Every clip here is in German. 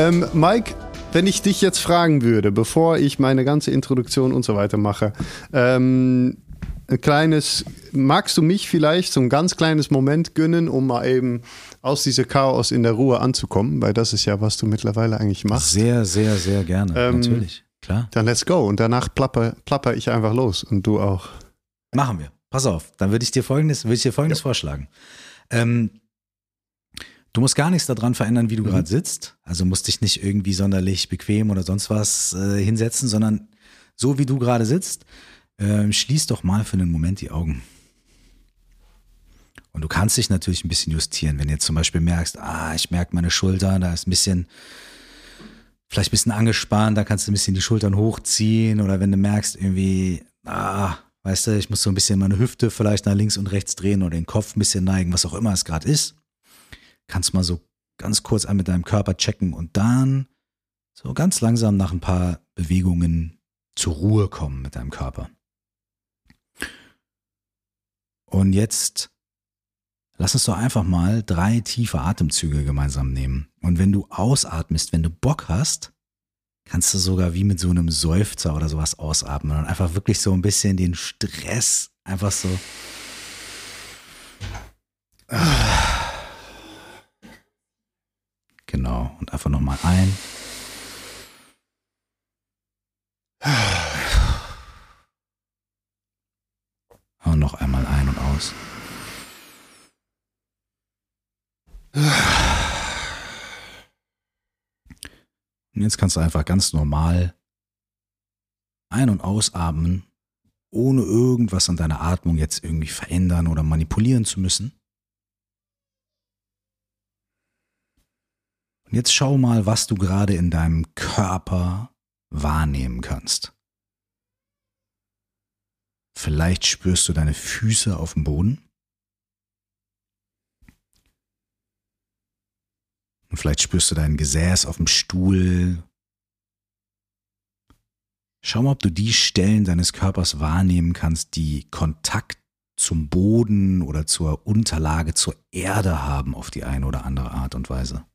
Ähm, Mike, wenn ich dich jetzt fragen würde, bevor ich meine ganze Introduktion und so weiter mache, ähm, ein kleines, magst du mich vielleicht so ein ganz kleines Moment gönnen, um mal eben aus diesem Chaos in der Ruhe anzukommen? Weil das ist ja, was du mittlerweile eigentlich machst. Sehr, sehr, sehr gerne. Ähm, Natürlich, klar. Dann let's go. Und danach plapper, plapper ich einfach los und du auch. Machen wir. Pass auf, dann würde ich dir folgendes, würde ich dir folgendes vorschlagen. Ähm, du musst gar nichts daran verändern, wie du Mhm. gerade sitzt. Also musst dich nicht irgendwie sonderlich bequem oder sonst was äh, hinsetzen, sondern so wie du gerade sitzt, ähm, schließ doch mal für einen Moment die Augen. Und du kannst dich natürlich ein bisschen justieren, wenn du jetzt zum Beispiel merkst, ah, ich merke meine Schulter, da ist ein bisschen, vielleicht ein bisschen angespannt, da kannst du ein bisschen die Schultern hochziehen oder wenn du merkst irgendwie, ah, weißt du, ich muss so ein bisschen meine Hüfte vielleicht nach links und rechts drehen oder den Kopf ein bisschen neigen, was auch immer es gerade ist, kannst mal so ganz kurz an mit deinem Körper checken und dann so ganz langsam nach ein paar Bewegungen zur Ruhe kommen mit deinem Körper. Und jetzt lass uns doch einfach mal drei tiefe Atemzüge gemeinsam nehmen. Und wenn du ausatmest, wenn du Bock hast, kannst du sogar wie mit so einem Seufzer oder sowas ausatmen und einfach wirklich so ein bisschen den Stress einfach so. Genau. Und einfach nochmal ein. Und noch einmal ein und aus. Und jetzt kannst du einfach ganz normal ein- und ausatmen, ohne irgendwas an deiner Atmung jetzt irgendwie verändern oder manipulieren zu müssen. Und jetzt schau mal, was du gerade in deinem Körper wahrnehmen kannst. Vielleicht spürst du deine Füße auf dem Boden. Und vielleicht spürst du dein Gesäß auf dem Stuhl. Schau mal, ob du die Stellen deines Körpers wahrnehmen kannst, die Kontakt zum Boden oder zur Unterlage, zur Erde haben auf die eine oder andere Art und Weise.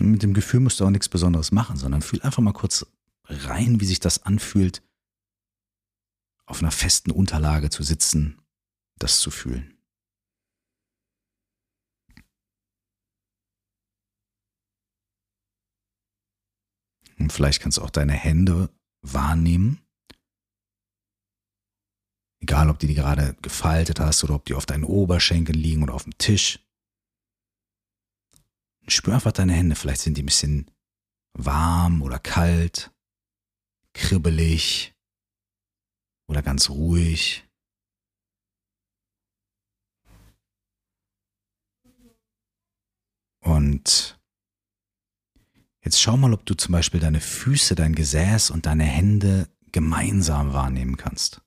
Mit dem Gefühl musst du auch nichts Besonderes machen, sondern fühl einfach mal kurz rein, wie sich das anfühlt, auf einer festen Unterlage zu sitzen, das zu fühlen. Und vielleicht kannst du auch deine Hände wahrnehmen. Egal, ob du die gerade gefaltet hast oder ob die auf deinen Oberschenkeln liegen oder auf dem Tisch. Spür einfach deine Hände. Vielleicht sind die ein bisschen warm oder kalt, kribbelig oder ganz ruhig. Und jetzt schau mal, ob du zum Beispiel deine Füße, dein Gesäß und deine Hände gemeinsam wahrnehmen kannst.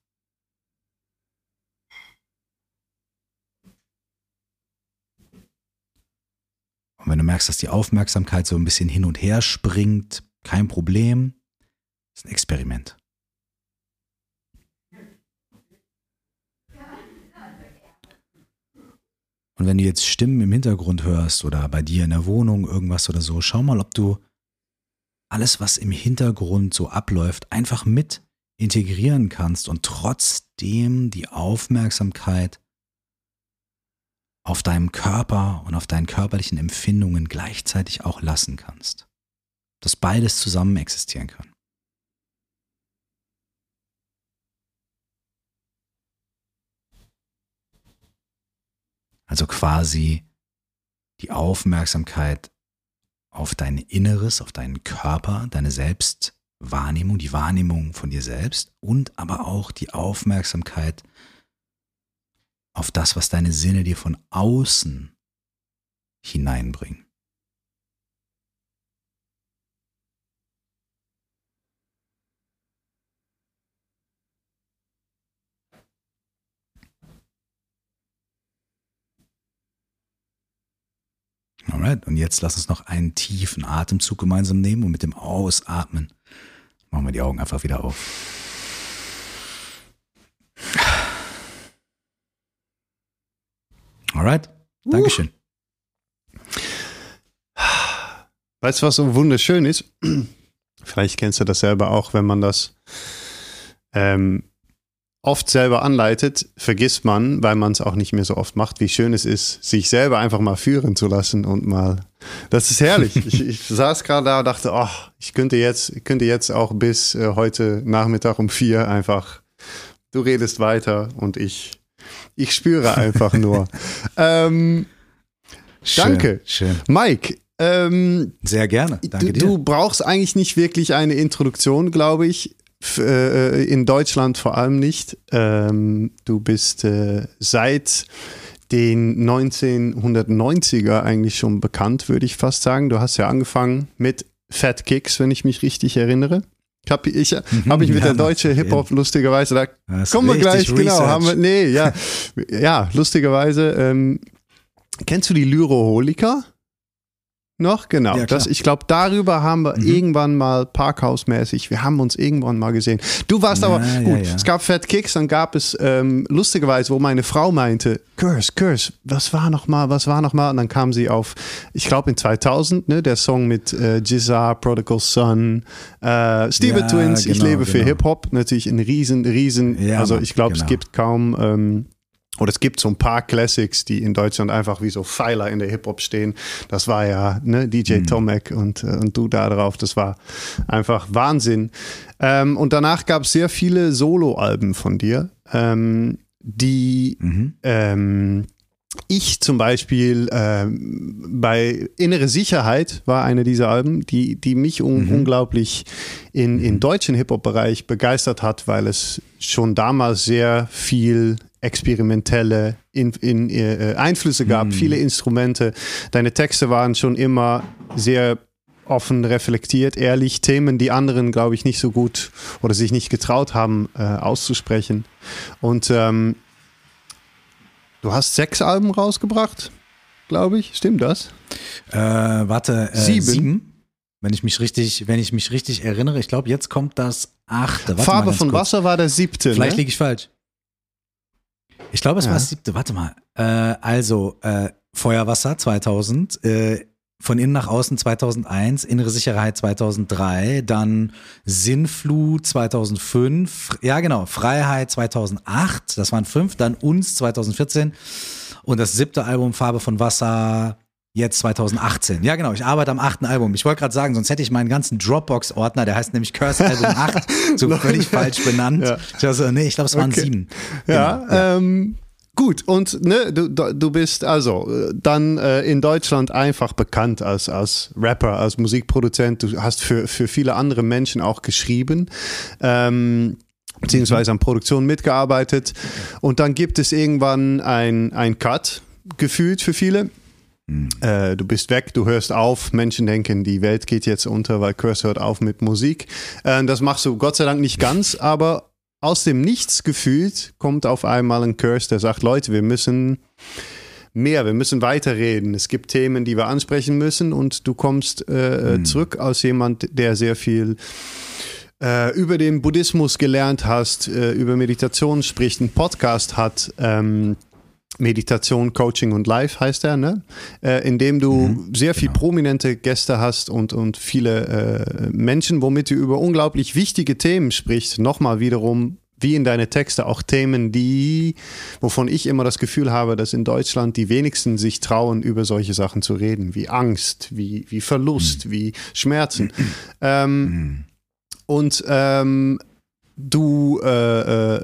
Und wenn du merkst, dass die Aufmerksamkeit so ein bisschen hin und her springt, kein Problem. Das ist ein Experiment. Und wenn du jetzt Stimmen im Hintergrund hörst oder bei dir in der Wohnung irgendwas oder so, schau mal, ob du alles, was im Hintergrund so abläuft, einfach mit integrieren kannst und trotzdem die Aufmerksamkeit auf deinem Körper und auf deinen körperlichen Empfindungen gleichzeitig auch lassen kannst. Dass beides zusammen existieren kann. Also quasi die Aufmerksamkeit auf dein Inneres, auf deinen Körper, deine Selbstwahrnehmung, die Wahrnehmung von dir selbst und aber auch die Aufmerksamkeit auf das, was deine Sinne dir von außen hineinbringen. Alright, und jetzt lass uns noch einen tiefen Atemzug gemeinsam nehmen und mit dem Ausatmen machen wir die Augen einfach wieder auf. Alright? Dankeschön. Uh. Weißt du, was so wunderschön ist? Vielleicht kennst du das selber auch, wenn man das ähm, oft selber anleitet, vergisst man, weil man es auch nicht mehr so oft macht, wie schön es ist, sich selber einfach mal führen zu lassen und mal. Das ist herrlich. ich, ich, saß gerade da und dachte, oh, ich könnte jetzt, könnte jetzt auch bis äh, heute Nachmittag um vier einfach. Du redest weiter und ich ich spüre einfach nur. ähm, Schön, danke, Schön. Mike. Ähm, Sehr gerne. Danke du, dir. du brauchst eigentlich nicht wirklich eine Introduktion, glaube ich. F äh, in Deutschland vor allem nicht. Ähm, du bist äh, seit den 1990er eigentlich schon bekannt, würde ich fast sagen. Du hast ja angefangen mit Fat Kicks, wenn ich mich richtig erinnere. Hab ich habe ich mit Mhm, ja, der deutsche. Hip-Hop lustigerweise, da kommen wir gleich, genau. Research. Haben wir, nee, ja, ja, lustigerweise. Ähm, kennst du die Lyroholiker? Noch? Genau. Ja, das, ich glaube, darüber haben wir Mhm. irgendwann mal parkhausmäßig, wir haben uns irgendwann mal gesehen. Du warst Ja, aber, gut, ja. es gab Fat Kicks, dann gab es ähm, lustigerweise, wo meine Frau meinte, Curse, Curse, was war noch mal, was war noch mal? Und dann kam sie auf, ich glaube in 2000, ne, der Song mit äh, Prodigal Son, äh, Steve Twins, ich genau, lebe für genau. Hip-Hop, natürlich ein riesen, riesen, Ja, also ich glaube, es genau. gibt kaum, ähm, oder es gibt so ein paar Classics, die in Deutschland einfach wie so Pfeiler in der Hip-Hop stehen. Das war ja ne, DJ Mhm. Tomek und, äh, und du da drauf. Das war einfach Wahnsinn. Ähm, und danach gab es sehr viele Solo-Alben von dir, ähm, die Mhm. ähm, ich zum Beispiel ähm, bei Innere Sicherheit war eine dieser Alben, die, die mich un unglaublich in, in deutschen Hip-Hop-Bereich begeistert hat, weil es schon damals sehr viel experimentelle in, in, äh, Einflüsse gab, viele Instrumente. Deine Texte waren schon immer sehr offen reflektiert, ehrlich, Themen, die anderen, glaube ich, nicht so gut oder sich nicht getraut haben äh, auszusprechen. Und ähm, du hast sechs Alben rausgebracht, glaube ich. Stimmt das? Äh, warte, äh, Sieben. sieben. Wenn ich mich richtig, wenn ich mich richtig erinnere, ich glaube, jetzt kommt das achte. Warte Farbe von kurz. Wasser war der siebte. Vielleicht ne? liege ich falsch. Ich glaube, es Ja. war das siebte. Warte mal. Äh, also, äh, Feuerwasser 2000, äh, von innen nach außen 2001, innere Sicherheit 2003, dann Sinnflut 2005, ja genau, Freiheit 2008, das waren fünf, dann uns 2014 und das siebte Album Farbe von Wasser jetzt 2018. Ja genau, ich arbeite am achten Album. Ich wollte gerade sagen, sonst hätte ich meinen ganzen Dropbox-Ordner, der heißt nämlich Curse Album 8, so völlig falsch benannt. Ja. Ich dachte, so, nee, ich glaube, es waren Okay. sieben. Ja, Genau, ja. Ähm, gut. Und ne, du, du bist also dann äh, in Deutschland einfach bekannt als, als Rapper, als Musikproduzent. Du hast für, für viele andere Menschen auch geschrieben. Ähm, beziehungsweise an Produktion mitgearbeitet. Und dann gibt es irgendwann ein, ein Cut, gefühlt für viele. Äh, du bist weg, du hörst auf. Menschen denken, die Welt geht jetzt unter, weil Curse hört auf mit Musik. Äh, das machst du Gott sei Dank nicht ganz, aber aus dem Nichts gefühlt kommt auf einmal ein Curse, der sagt, Leute, wir müssen mehr, wir müssen weiterreden. Es gibt Themen, die wir ansprechen müssen und du kommst äh, zurück als jemand, der sehr viel äh, über den Buddhismus gelernt hast, äh, über Meditation spricht, einen Podcast hat, ähm, Meditation, Coaching und Life heißt er, ne? Äh, in dem du sehr viel prominente Gäste hast und, und viele äh, Menschen, womit du über unglaublich wichtige Themen sprichst. Nochmal wiederum, wie in deine Texte, auch Themen, die, wovon ich immer das Gefühl habe, dass in Deutschland die wenigsten sich trauen, über solche Sachen zu reden, wie Angst, wie, wie Verlust, wie Schmerzen. Ähm, und ähm, du äh, äh,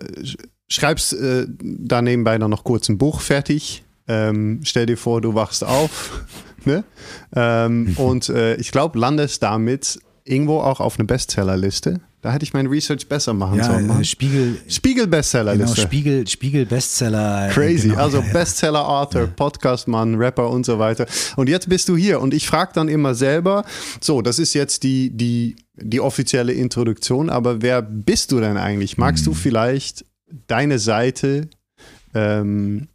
schreibst äh, da nebenbei dann noch kurz ein Buch fertig. Ähm, stell dir vor, du wachst auf. ne? ähm, und äh, ich glaube, landest damit irgendwo auch auf eine Bestsellerliste. Da hätte ich mein Research besser machen Ja, sollen. äh, Mann. Spiegel, Spiegel genau, Bestsellerliste. Spiegel, Spiegel Bestseller. Crazy. Genau, also ja, ja. Bestseller-Author, Podcast-Mann, Rapper und so weiter. Und jetzt bist du hier. Und ich frage dann immer selber, so, das ist jetzt die, die, die offizielle Introduktion, aber wer bist du denn eigentlich? Magst Mhm. du vielleicht deine Seite ähm,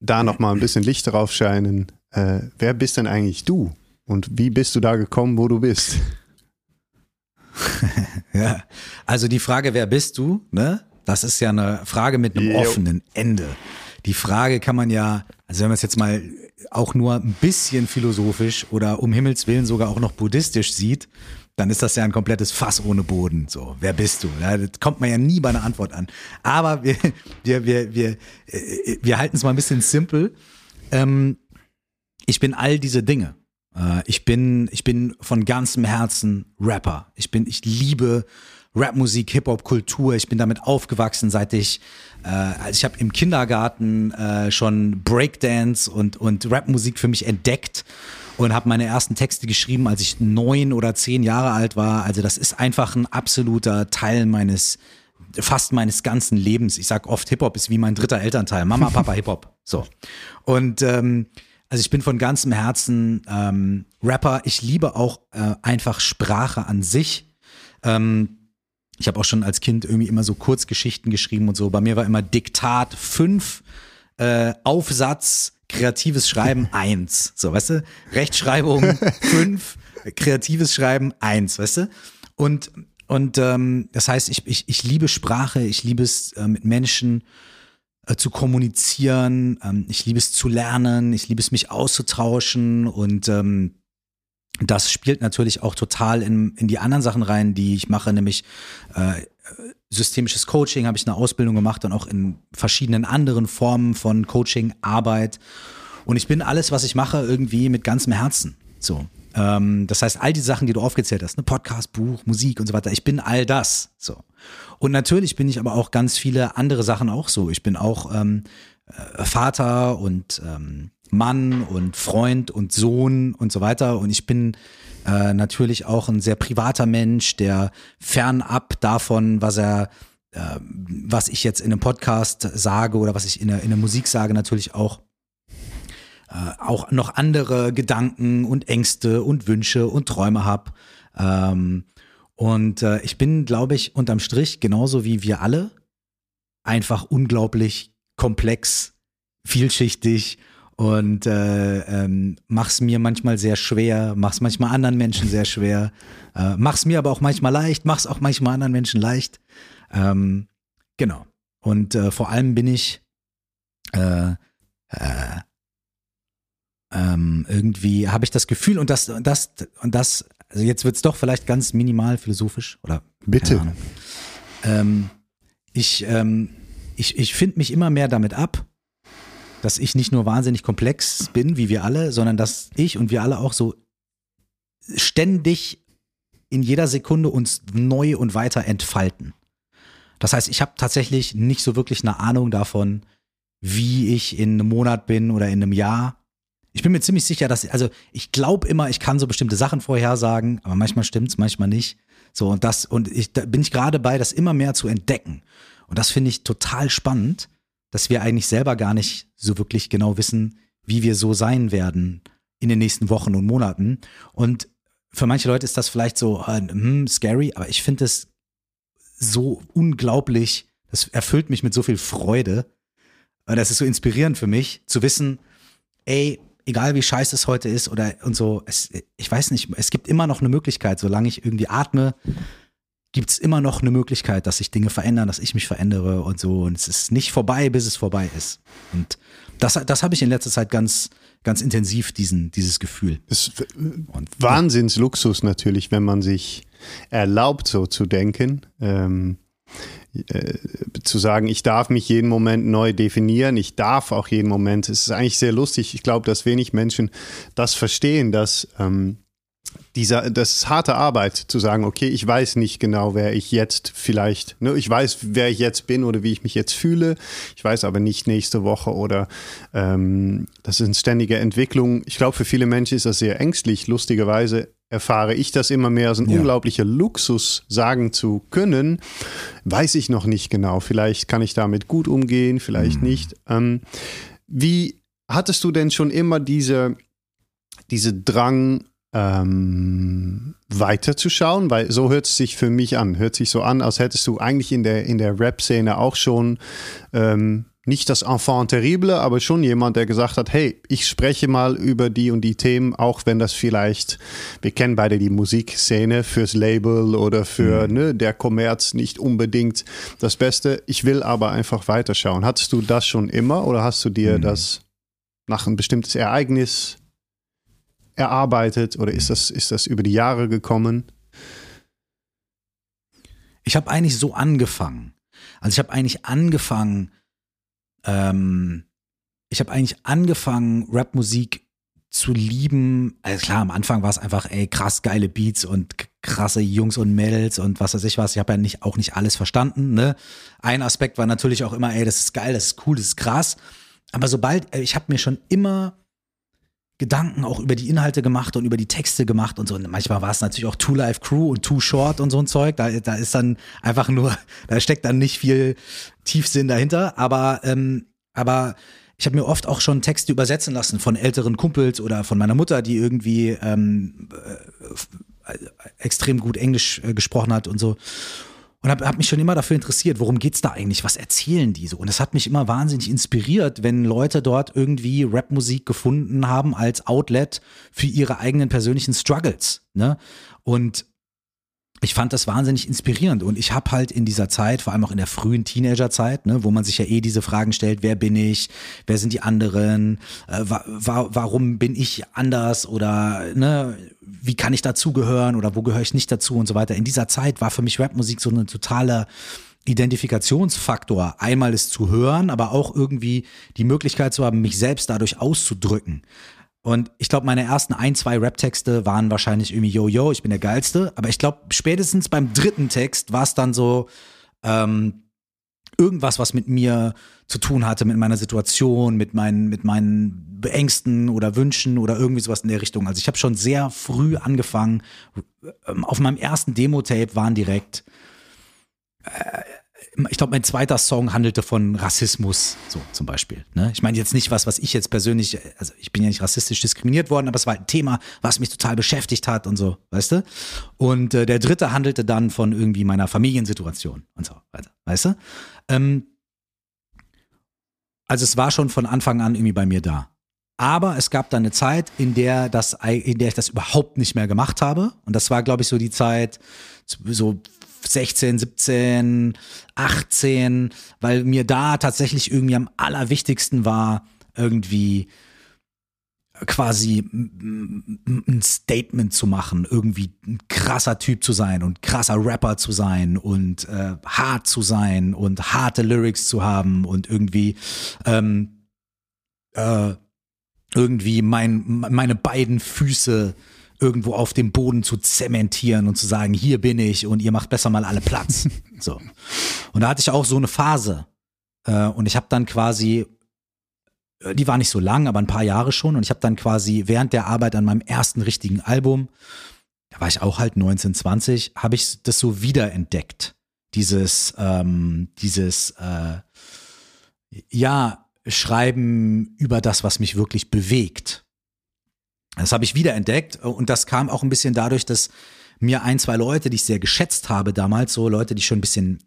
da nochmal ein bisschen Licht drauf scheinen? Äh, wer bist denn eigentlich du? Und wie bist du da gekommen, wo du bist? Ja, also die Frage, wer bist du, ne? Das ist ja eine Frage mit einem Jo. offenen Ende. die Frage kann man ja, also wenn man es jetzt mal auch nur ein bisschen philosophisch oder um Himmels Willen sogar auch noch buddhistisch sieht, dann ist das ja ein komplettes Fass ohne Boden. So, wer bist du? Das kommt man ja nie bei einer Antwort an. Aber wir, wir, wir, wir, äh, wir halten es mal ein bisschen simpel. Ähm, ich bin all diese Dinge. Äh, ich bin, ich bin von ganzem Herzen Rapper. Ich bin, ich liebe Rapmusik, Hip-Hop-Kultur. Ich bin damit aufgewachsen, seit ich, äh, also ich habe im Kindergarten äh, schon Breakdance und, und Rapmusik für mich entdeckt und habe meine ersten Texte geschrieben, als ich neun oder zehn Jahre alt war. Also das ist einfach ein absoluter Teil meines fast meines ganzen Lebens. Ich sag oft, Hip-Hop ist wie mein dritter Elternteil. Mama, Papa, Hip-Hop. So. Und ähm, also ich bin von ganzem Herzen ähm, Rapper. Ich liebe auch äh, einfach Sprache an sich. Ähm, ich habe auch schon als Kind irgendwie immer so Kurzgeschichten geschrieben und so. Bei mir war immer Diktat 5, äh, Aufsatz, kreatives Schreiben 1. So, weißt du? Rechtschreibung 5, kreatives Schreiben 1, weißt du? Und, und ähm, das heißt, ich, ich, ich liebe Sprache, ich liebe es äh, mit Menschen äh, zu kommunizieren, ähm, ich liebe es zu lernen, ich liebe es mich auszutauschen und ähm, das spielt natürlich auch total in, in die anderen Sachen rein, die ich mache, nämlich äh, systemisches Coaching habe ich eine Ausbildung gemacht und auch in verschiedenen anderen Formen von Coaching, Arbeit. Und ich bin alles, was ich mache, irgendwie mit ganzem Herzen. So. Ähm, das heißt, all die Sachen, die du aufgezählt hast, ne, Podcast, Buch, Musik und so weiter, ich bin all das. So. Und natürlich bin ich aber auch ganz viele andere Sachen auch so. Ich bin auch ähm, äh, Vater und ähm, Mann und Freund und Sohn und so weiter. Und ich bin äh, natürlich auch ein sehr privater Mensch, der fernab davon, was er, äh, was ich jetzt in einem Podcast sage oder was ich in der, in der Musik sage, natürlich auch äh, auch noch andere Gedanken und Ängste und Wünsche und Träume habe. Ähm, und äh, ich bin, glaube ich, unterm Strich genauso wie wir alle einfach unglaublich komplex, vielschichtig und äh, ähm, mach's mir manchmal sehr schwer, mach's manchmal anderen Menschen sehr schwer, äh, mach's mir aber auch manchmal leicht, mach's auch manchmal anderen Menschen leicht. Ähm, genau. Und äh, vor allem bin ich äh, äh, ähm, irgendwie habe ich das Gefühl und das und das und das also jetzt wird's doch vielleicht ganz minimal philosophisch oder bitte. Ähm, ich ähm, ich ich finde mich immer mehr damit ab dass ich nicht nur wahnsinnig komplex bin, wie wir alle, sondern dass ich und wir alle auch so ständig in jeder Sekunde uns neu und weiter entfalten. Das heißt, ich habe tatsächlich nicht so wirklich eine Ahnung davon, wie ich in einem Monat bin oder in einem Jahr. Ich bin mir ziemlich sicher, dass, also ich glaube immer, ich kann so bestimmte Sachen vorhersagen, aber manchmal stimmt's, manchmal nicht. So, und das, und ich, da bin ich gerade bei, das immer mehr zu entdecken. Und das finde ich total spannend, dass wir eigentlich selber gar nicht so wirklich genau wissen, wie wir so sein werden in den nächsten Wochen und Monaten. Und für manche Leute ist das vielleicht so äh, scary, aber ich finde es so unglaublich, das erfüllt mich mit so viel Freude. Und das ist so inspirierend für mich, zu wissen, ey, egal wie scheiße es heute ist oder und so, es, ich weiß nicht, es gibt immer noch eine Möglichkeit, solange ich irgendwie atme, gibt es immer noch eine Möglichkeit, dass sich Dinge verändern, dass ich mich verändere und so. Und es ist nicht vorbei, bis es vorbei ist. Und das, das habe ich in letzter Zeit ganz, ganz intensiv, diesen, dieses Gefühl. Das ist Wahnsinnsluxus natürlich, wenn man sich erlaubt, so zu denken. Ähm, äh, zu sagen, ich darf mich jeden Moment neu definieren, ich darf auch jeden Moment. Es ist eigentlich sehr lustig. Ich glaube, dass wenig Menschen das verstehen, dass ähm, dieser, das ist harte Arbeit, zu sagen, okay, ich weiß nicht genau, wer ich jetzt vielleicht, ne, ich weiß, wer ich jetzt bin oder wie ich mich jetzt fühle, ich weiß aber nicht nächste Woche oder ähm, das ist eine ständige Entwicklung. Ich glaube, für viele Menschen ist das sehr ängstlich. Lustigerweise erfahre ich das immer mehr als ein ja. unglaublicher Luxus, sagen zu können, weiß ich noch nicht genau. Vielleicht kann ich damit gut umgehen, vielleicht mhm. nicht. Ähm, wie hattest du denn schon immer diese, diese Drang, ähm, weiterzuschauen, weil so hört es sich für mich an. Hört sich so an, als hättest du eigentlich in der, in der Rap-Szene auch schon ähm, nicht das Enfant terrible, aber schon jemand, der gesagt hat, hey, ich spreche mal über die und die Themen, auch wenn das vielleicht, wir kennen beide die Musikszene fürs Label oder für mhm. ne, der Kommerz nicht unbedingt das Beste. Ich will aber einfach weiterschauen. Hattest du das schon immer oder hast du dir mhm. das nach ein bestimmtes Ereignis erarbeitet oder ist das, ist das über die Jahre gekommen? Ich habe eigentlich so angefangen. Also ich habe eigentlich angefangen, ähm, ich habe eigentlich angefangen, Rapmusik zu lieben. Also klar, am Anfang war es einfach, ey, krass geile Beats und krasse Jungs und Mädels und was weiß ich was. Ich habe ja nicht, auch nicht alles verstanden. Ne? Ein Aspekt war natürlich auch immer, ey, das ist geil, das ist cool, das ist krass. Aber sobald, ich habe mir schon immer Gedanken auch über die Inhalte gemacht und über die Texte gemacht und so. Und manchmal war es natürlich auch Two Life Crew und Too Short und so ein Zeug. Da, da ist dann einfach nur, da steckt dann nicht viel Tiefsinn dahinter. Aber, ähm, aber ich habe mir oft auch schon Texte übersetzen lassen von älteren Kumpels oder von meiner Mutter, die irgendwie ähm, äh, extrem gut Englisch äh, gesprochen hat und so und habe hab mich schon immer dafür interessiert, worum geht's da eigentlich? Was erzählen die so? Und es hat mich immer wahnsinnig inspiriert, wenn Leute dort irgendwie Rapmusik gefunden haben als Outlet für ihre eigenen persönlichen Struggles. Ne? Und ich fand das wahnsinnig inspirierend und ich habe halt in dieser Zeit, vor allem auch in der frühen Teenagerzeit, ne, wo man sich ja eh diese Fragen stellt, wer bin ich, wer sind die anderen, äh, wa wa warum bin ich anders oder ne, wie kann ich dazugehören oder wo gehöre ich nicht dazu und so weiter. In dieser Zeit war für mich Rapmusik so eine totale Identifikationsfaktor. Einmal es zu hören, aber auch irgendwie die Möglichkeit zu haben, mich selbst dadurch auszudrücken. Und ich glaube, meine ersten ein, zwei Rap-Texte waren wahrscheinlich irgendwie Yo, yo, ich bin der Geilste. Aber ich glaube, spätestens beim dritten Text war es dann so ähm, irgendwas, was mit mir zu tun hatte, mit meiner Situation, mit meinen, mit meinen Ängsten oder Wünschen oder irgendwie sowas in der Richtung. Also ich habe schon sehr früh angefangen. Ähm, auf meinem ersten Demo-Tape waren direkt äh, ich glaube, mein zweiter Song handelte von Rassismus, so zum Beispiel. Ne? Ich meine jetzt nicht was, was ich jetzt persönlich, also ich bin ja nicht rassistisch diskriminiert worden, aber es war ein Thema, was mich total beschäftigt hat und so, weißt du? Und äh, der dritte handelte dann von irgendwie meiner Familiensituation und so weiter, weißt du? Ähm, also es war schon von Anfang an irgendwie bei mir da. Aber es gab dann eine Zeit, in der das, in der ich das überhaupt nicht mehr gemacht habe. Und das war, glaube ich, so die Zeit, so 16, 17, 18, weil mir da tatsächlich irgendwie am allerwichtigsten war, irgendwie quasi ein Statement zu machen, irgendwie ein krasser Typ zu sein und krasser Rapper zu sein und äh, hart zu sein und harte Lyrics zu haben und irgendwie ähm, äh, irgendwie mein, meine beiden Füße irgendwo auf dem Boden zu zementieren und zu sagen, hier bin ich und ihr macht besser mal alle Platz. so. Und da hatte ich auch so eine Phase. Äh, und ich habe dann quasi, äh, die war nicht so lang, aber ein paar Jahre schon. Und ich habe dann quasi während der Arbeit an meinem ersten richtigen Album, da war ich auch halt 19, 20, habe ich das so wiederentdeckt. Dieses, ähm, dieses, äh, ja, Schreiben über das, was mich wirklich bewegt. Das habe ich wiederentdeckt und das kam auch ein bisschen dadurch, dass mir ein, zwei Leute, die ich sehr geschätzt habe damals, so Leute, die schon ein bisschen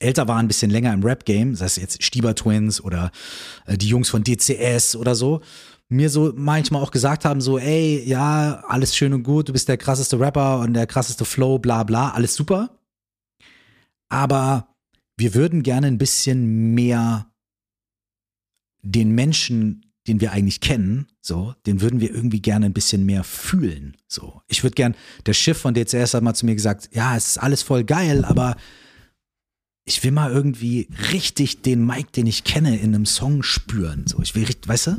älter waren, ein bisschen länger im Rap-Game, sei es jetzt Stieber Twins oder äh, die Jungs von DCS oder so, mir so manchmal auch gesagt haben, so, ey, ja, alles schön und gut, du bist der krasseste Rapper und der krasseste Flow, bla bla, alles super. Aber wir würden gerne ein bisschen mehr den Menschen den wir eigentlich kennen, so, den würden wir irgendwie gerne ein bisschen mehr fühlen. So, ich würde gern, der Schiff von DCS hat mal zu mir gesagt, ja, es ist alles voll geil, aber ich will mal irgendwie richtig den Mike, den ich kenne, in einem Song spüren. So, ich will richtig, weißt du?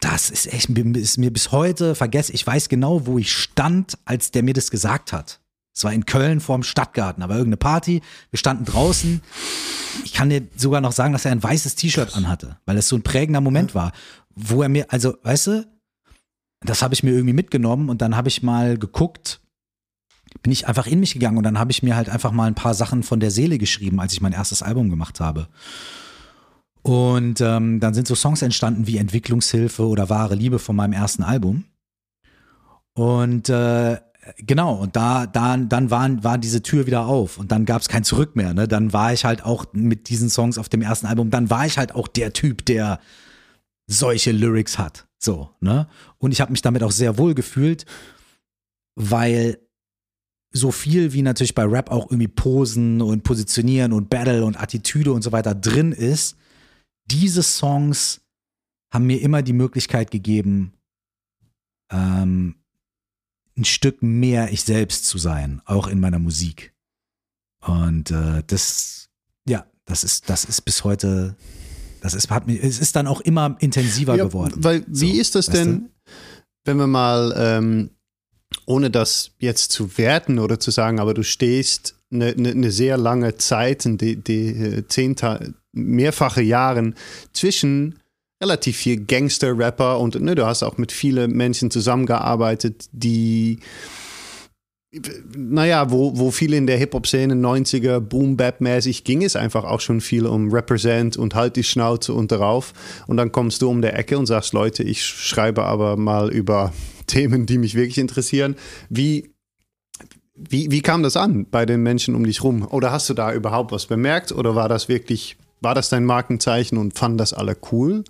Das ist echt, ist mir bis heute vergessen. Ich weiß genau, wo ich stand, als der mir das gesagt hat. Es war in Köln vorm Stadtgarten, aber irgendeine Party. Wir standen draußen. Ich kann dir sogar noch sagen, dass er ein weißes T-Shirt anhatte, weil es so ein prägender Moment war, wo er mir, also, weißt du, das habe ich mir irgendwie mitgenommen und dann habe ich mal geguckt, bin ich einfach in mich gegangen und dann habe ich mir halt einfach mal ein paar Sachen von der Seele geschrieben, als ich mein erstes Album gemacht habe. Und ähm, dann sind so Songs entstanden wie Entwicklungshilfe oder wahre Liebe von meinem ersten Album. Und äh, Genau, und da, da, dann war, war diese Tür wieder auf und dann gab es kein Zurück mehr. Ne? Dann war ich halt auch mit diesen Songs auf dem ersten Album, dann war ich halt auch der Typ, der solche Lyrics hat. So, ne? Und ich habe mich damit auch sehr wohl gefühlt, weil so viel wie natürlich bei Rap auch irgendwie Posen und Positionieren und Battle und Attitüde und so weiter drin ist, diese Songs haben mir immer die Möglichkeit gegeben, ähm, ein Stück mehr ich selbst zu sein, auch in meiner Musik. Und äh, das, ja, das ist, das ist bis heute, das ist, hat mir, es ist dann auch immer intensiver ja, geworden. Weil, wie so, ist das denn, du? wenn wir mal, ähm, ohne das jetzt zu werten oder zu sagen, aber du stehst eine, eine, eine sehr lange Zeit, die, die äh, zehn, mehrfache Jahren zwischen relativ viel Gangster-Rapper und ne, du hast auch mit vielen Menschen zusammengearbeitet, die naja, wo, wo viel in der Hip-Hop-Szene 90er Boom-Bap-mäßig ging es einfach auch schon viel um Represent und halt die Schnauze und darauf. Und dann kommst du um der Ecke und sagst, Leute, ich schreibe aber mal über Themen, die mich wirklich interessieren. Wie, wie, wie kam das an bei den Menschen um dich rum? Oder hast du da überhaupt was bemerkt? Oder war das wirklich war das dein Markenzeichen und fanden das alle cool?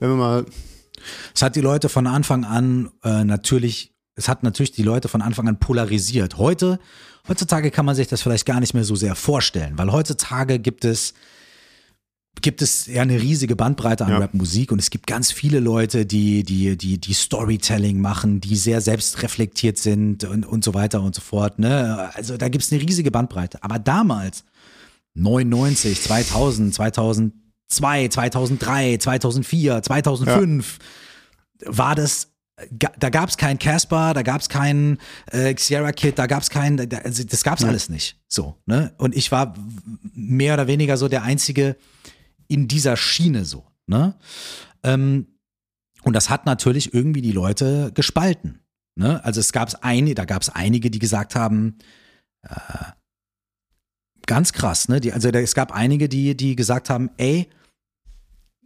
Wenn wir mal. Es hat die Leute von Anfang an äh, natürlich, es hat natürlich die Leute von Anfang an polarisiert. Heute, heutzutage kann man sich das vielleicht gar nicht mehr so sehr vorstellen, weil heutzutage gibt es gibt es ja eine riesige Bandbreite an ja. Rapmusik und es gibt ganz viele Leute, die, die, die, die Storytelling machen, die sehr selbstreflektiert sind und, und so weiter und so fort. Ne? Also da gibt es eine riesige Bandbreite. Aber damals 99, 2000, 2002, 2003, 2004, 2005 ja. war das da gab es keinen Casper, da gab es keinen äh, Sierra Kid, da gab es keinen, also das gab es ja. alles nicht. So, ne? Und ich war mehr oder weniger so der Einzige in dieser Schiene so, ne? Ähm, und das hat natürlich irgendwie die Leute gespalten. Ne? Also es gab einige, da gab es einige, die gesagt haben, äh, Ganz krass, ne? Die, also es gab einige, die, die gesagt haben, ey,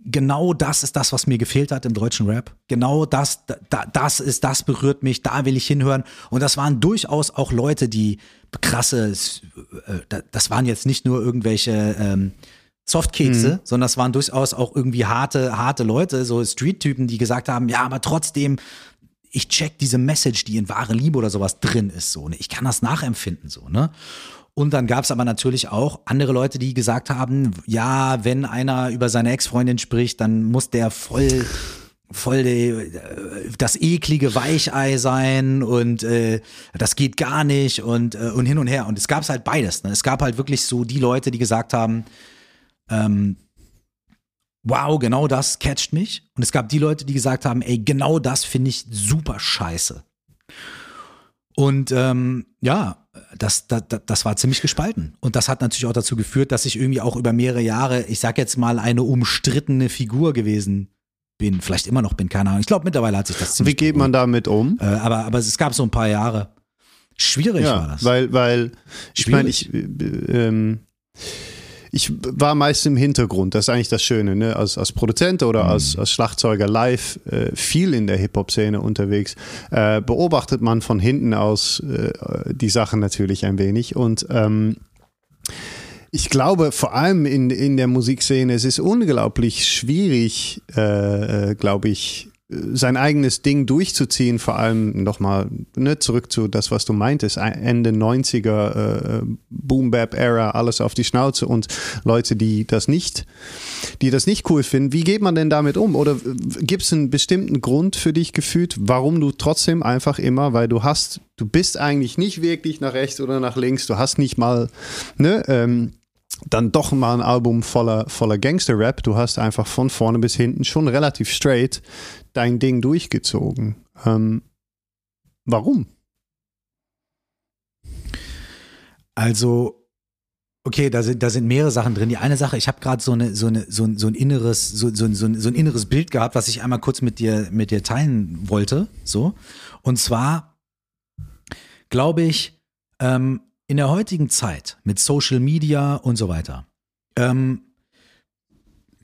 genau das ist das, was mir gefehlt hat im deutschen Rap. Genau das, da, das ist, das berührt mich, da will ich hinhören. Und das waren durchaus auch Leute, die krasse, äh, das waren jetzt nicht nur irgendwelche ähm, Softkekse, mhm. sondern das waren durchaus auch irgendwie harte, harte Leute, so Street-Typen, die gesagt haben, ja, aber trotzdem, ich check diese Message, die in wahre Liebe oder sowas drin ist, so, ne? Ich kann das nachempfinden, so, ne? Und dann gab es aber natürlich auch andere Leute, die gesagt haben, ja, wenn einer über seine Ex-Freundin spricht, dann muss der voll voll die, äh, das eklige Weichei sein und äh, das geht gar nicht und, äh, und hin und her. Und es gab halt beides. Ne? Es gab halt wirklich so die Leute, die gesagt haben, ähm, wow, genau das catcht mich. Und es gab die Leute, die gesagt haben, ey, genau das finde ich super scheiße. Und ähm, ja, das, das, das war ziemlich gespalten. Und das hat natürlich auch dazu geführt, dass ich irgendwie auch über mehrere Jahre, ich sag jetzt mal, eine umstrittene Figur gewesen bin. Vielleicht immer noch bin, keine Ahnung. Ich glaube, mittlerweile hat sich das ziemlich. Wie geht man damit um? Äh, aber, aber es gab so ein paar Jahre. Schwierig ja, war das. Weil, weil, ich meine, ich, äh, ähm, ich war meist im Hintergrund, das ist eigentlich das Schöne, ne? als, als Produzent oder mhm. als, als Schlagzeuger live äh, viel in der Hip-Hop-Szene unterwegs, äh, beobachtet man von hinten aus äh, die Sachen natürlich ein wenig und ähm, ich glaube, vor allem in, in der Musikszene, es ist unglaublich schwierig, äh, äh glaube ich, sein eigenes Ding durchzuziehen, vor allem nochmal ne, zurück zu das, was du meintest, Ende 90er äh, Boom-Bap-Era, alles auf die Schnauze und Leute, die das nicht, die das nicht cool finden. Wie geht man denn damit um? Oder gibt es einen bestimmten Grund für dich gefühlt, warum du trotzdem einfach immer, weil du hast, du bist eigentlich nicht wirklich nach rechts oder nach links, du hast nicht mal, ne, ähm, dann doch mal ein Album voller, voller Gangster-Rap. Du hast einfach von vorne bis hinten schon relativ straight dein Ding durchgezogen. Ähm, warum? Also, okay, da sind, da sind mehrere Sachen drin. Die eine Sache, ich habe gerade so, eine, so, eine, so, ein, so ein inneres, so, so, so, ein, so ein inneres Bild gehabt, was ich einmal kurz mit dir, mit dir teilen wollte. So. Und zwar glaube ich, ähm, in der heutigen Zeit mit Social Media und so weiter, ähm,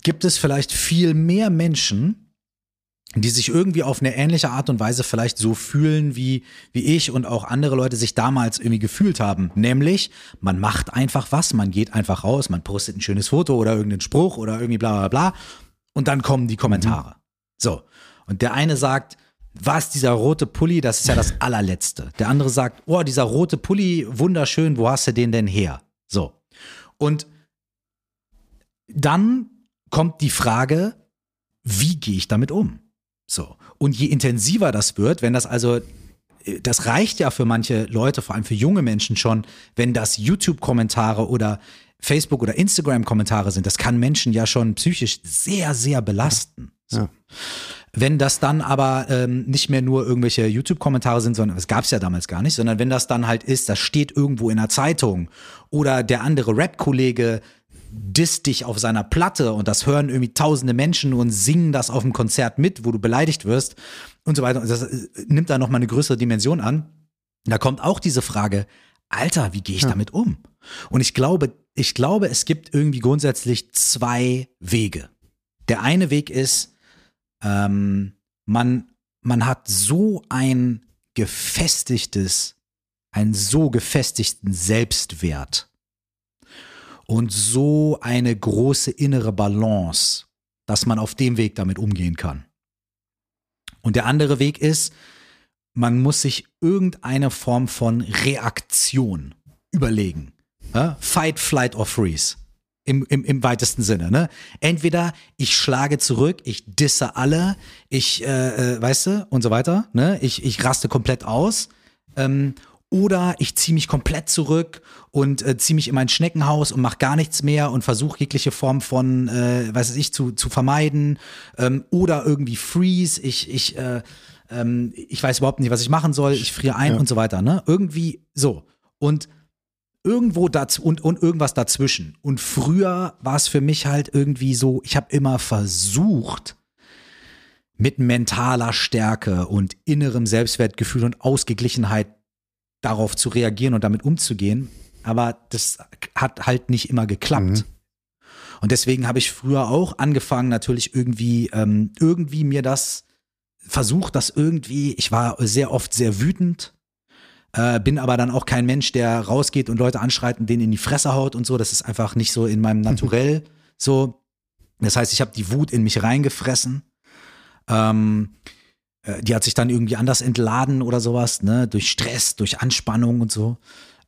gibt es vielleicht viel mehr Menschen, die sich irgendwie auf eine ähnliche Art und Weise vielleicht so fühlen, wie, wie ich und auch andere Leute sich damals irgendwie gefühlt haben. Nämlich, man macht einfach was, man geht einfach raus, man postet ein schönes Foto oder irgendeinen Spruch oder irgendwie bla bla bla und dann kommen die Kommentare. Mhm. So. Und der eine sagt, was, dieser rote Pulli, das ist ja das allerletzte. Der andere sagt, oh, dieser rote Pulli, wunderschön, wo hast du den denn her? So. Und dann kommt die Frage, wie gehe ich damit um? So. Und je intensiver das wird, wenn das also, äh, das reicht ja für manche Leute, vor allem für junge Menschen schon, wenn das YouTube-Kommentare oder Facebook- oder Instagram-Kommentare sind. Das kann Menschen ja schon psychisch sehr, sehr belasten. So. Wenn das dann aber ähm, nicht mehr nur irgendwelche YouTube-Kommentare sind, sondern das gab es ja damals gar nicht, sondern wenn das dann halt ist, das steht irgendwo in der Zeitung oder der andere Rap-Kollege disst dich auf seiner Platte und das hören irgendwie tausende Menschen und singen das auf dem Konzert mit, wo du beleidigt wirst und so weiter. Das äh, nimmt da nochmal eine größere Dimension an. Da kommt auch diese Frage, Alter, wie gehe ich ja. damit um? Und ich glaube, ich glaube, es gibt irgendwie grundsätzlich zwei Wege. Der eine Weg ist, ähm, man, man hat so ein gefestigtes, einen so gefestigten Selbstwert und so eine große innere Balance, dass man auf dem Weg damit umgehen kann. Und der andere Weg ist, man muss sich irgendeine Form von Reaktion überlegen. Ja? Fight, flight or freeze. Im, im, im weitesten Sinne. Ne? Entweder ich schlage zurück, ich disse alle, ich, äh, äh, weißt du, und so weiter. Ne? Ich, ich raste komplett aus. Ähm, oder ich ziehe mich komplett zurück und äh, ziehe mich in mein Schneckenhaus und mache gar nichts mehr und versuche jegliche Form von, äh, weiß ich, zu, zu vermeiden. Ähm, oder irgendwie Freeze, ich, ich, äh, ähm, ich weiß überhaupt nicht, was ich machen soll, ich friere ein ja. und so weiter. Ne? Irgendwie so. Und irgendwo dazu und, und irgendwas dazwischen. Und früher war es für mich halt irgendwie so, ich habe immer versucht, mit mentaler Stärke und innerem Selbstwertgefühl und Ausgeglichenheit darauf zu reagieren und damit umzugehen. Aber das hat halt nicht immer geklappt. Mhm. Und deswegen habe ich früher auch angefangen, natürlich irgendwie, ähm, irgendwie mir das versucht, das irgendwie, ich war sehr oft sehr wütend, äh, bin aber dann auch kein Mensch, der rausgeht und Leute anschreit und denen in die Fresse haut und so. Das ist einfach nicht so in meinem Naturell so. Das heißt, ich habe die Wut in mich reingefressen. Ähm, äh, die hat sich dann irgendwie anders entladen oder sowas, ne, durch Stress, durch Anspannung und so.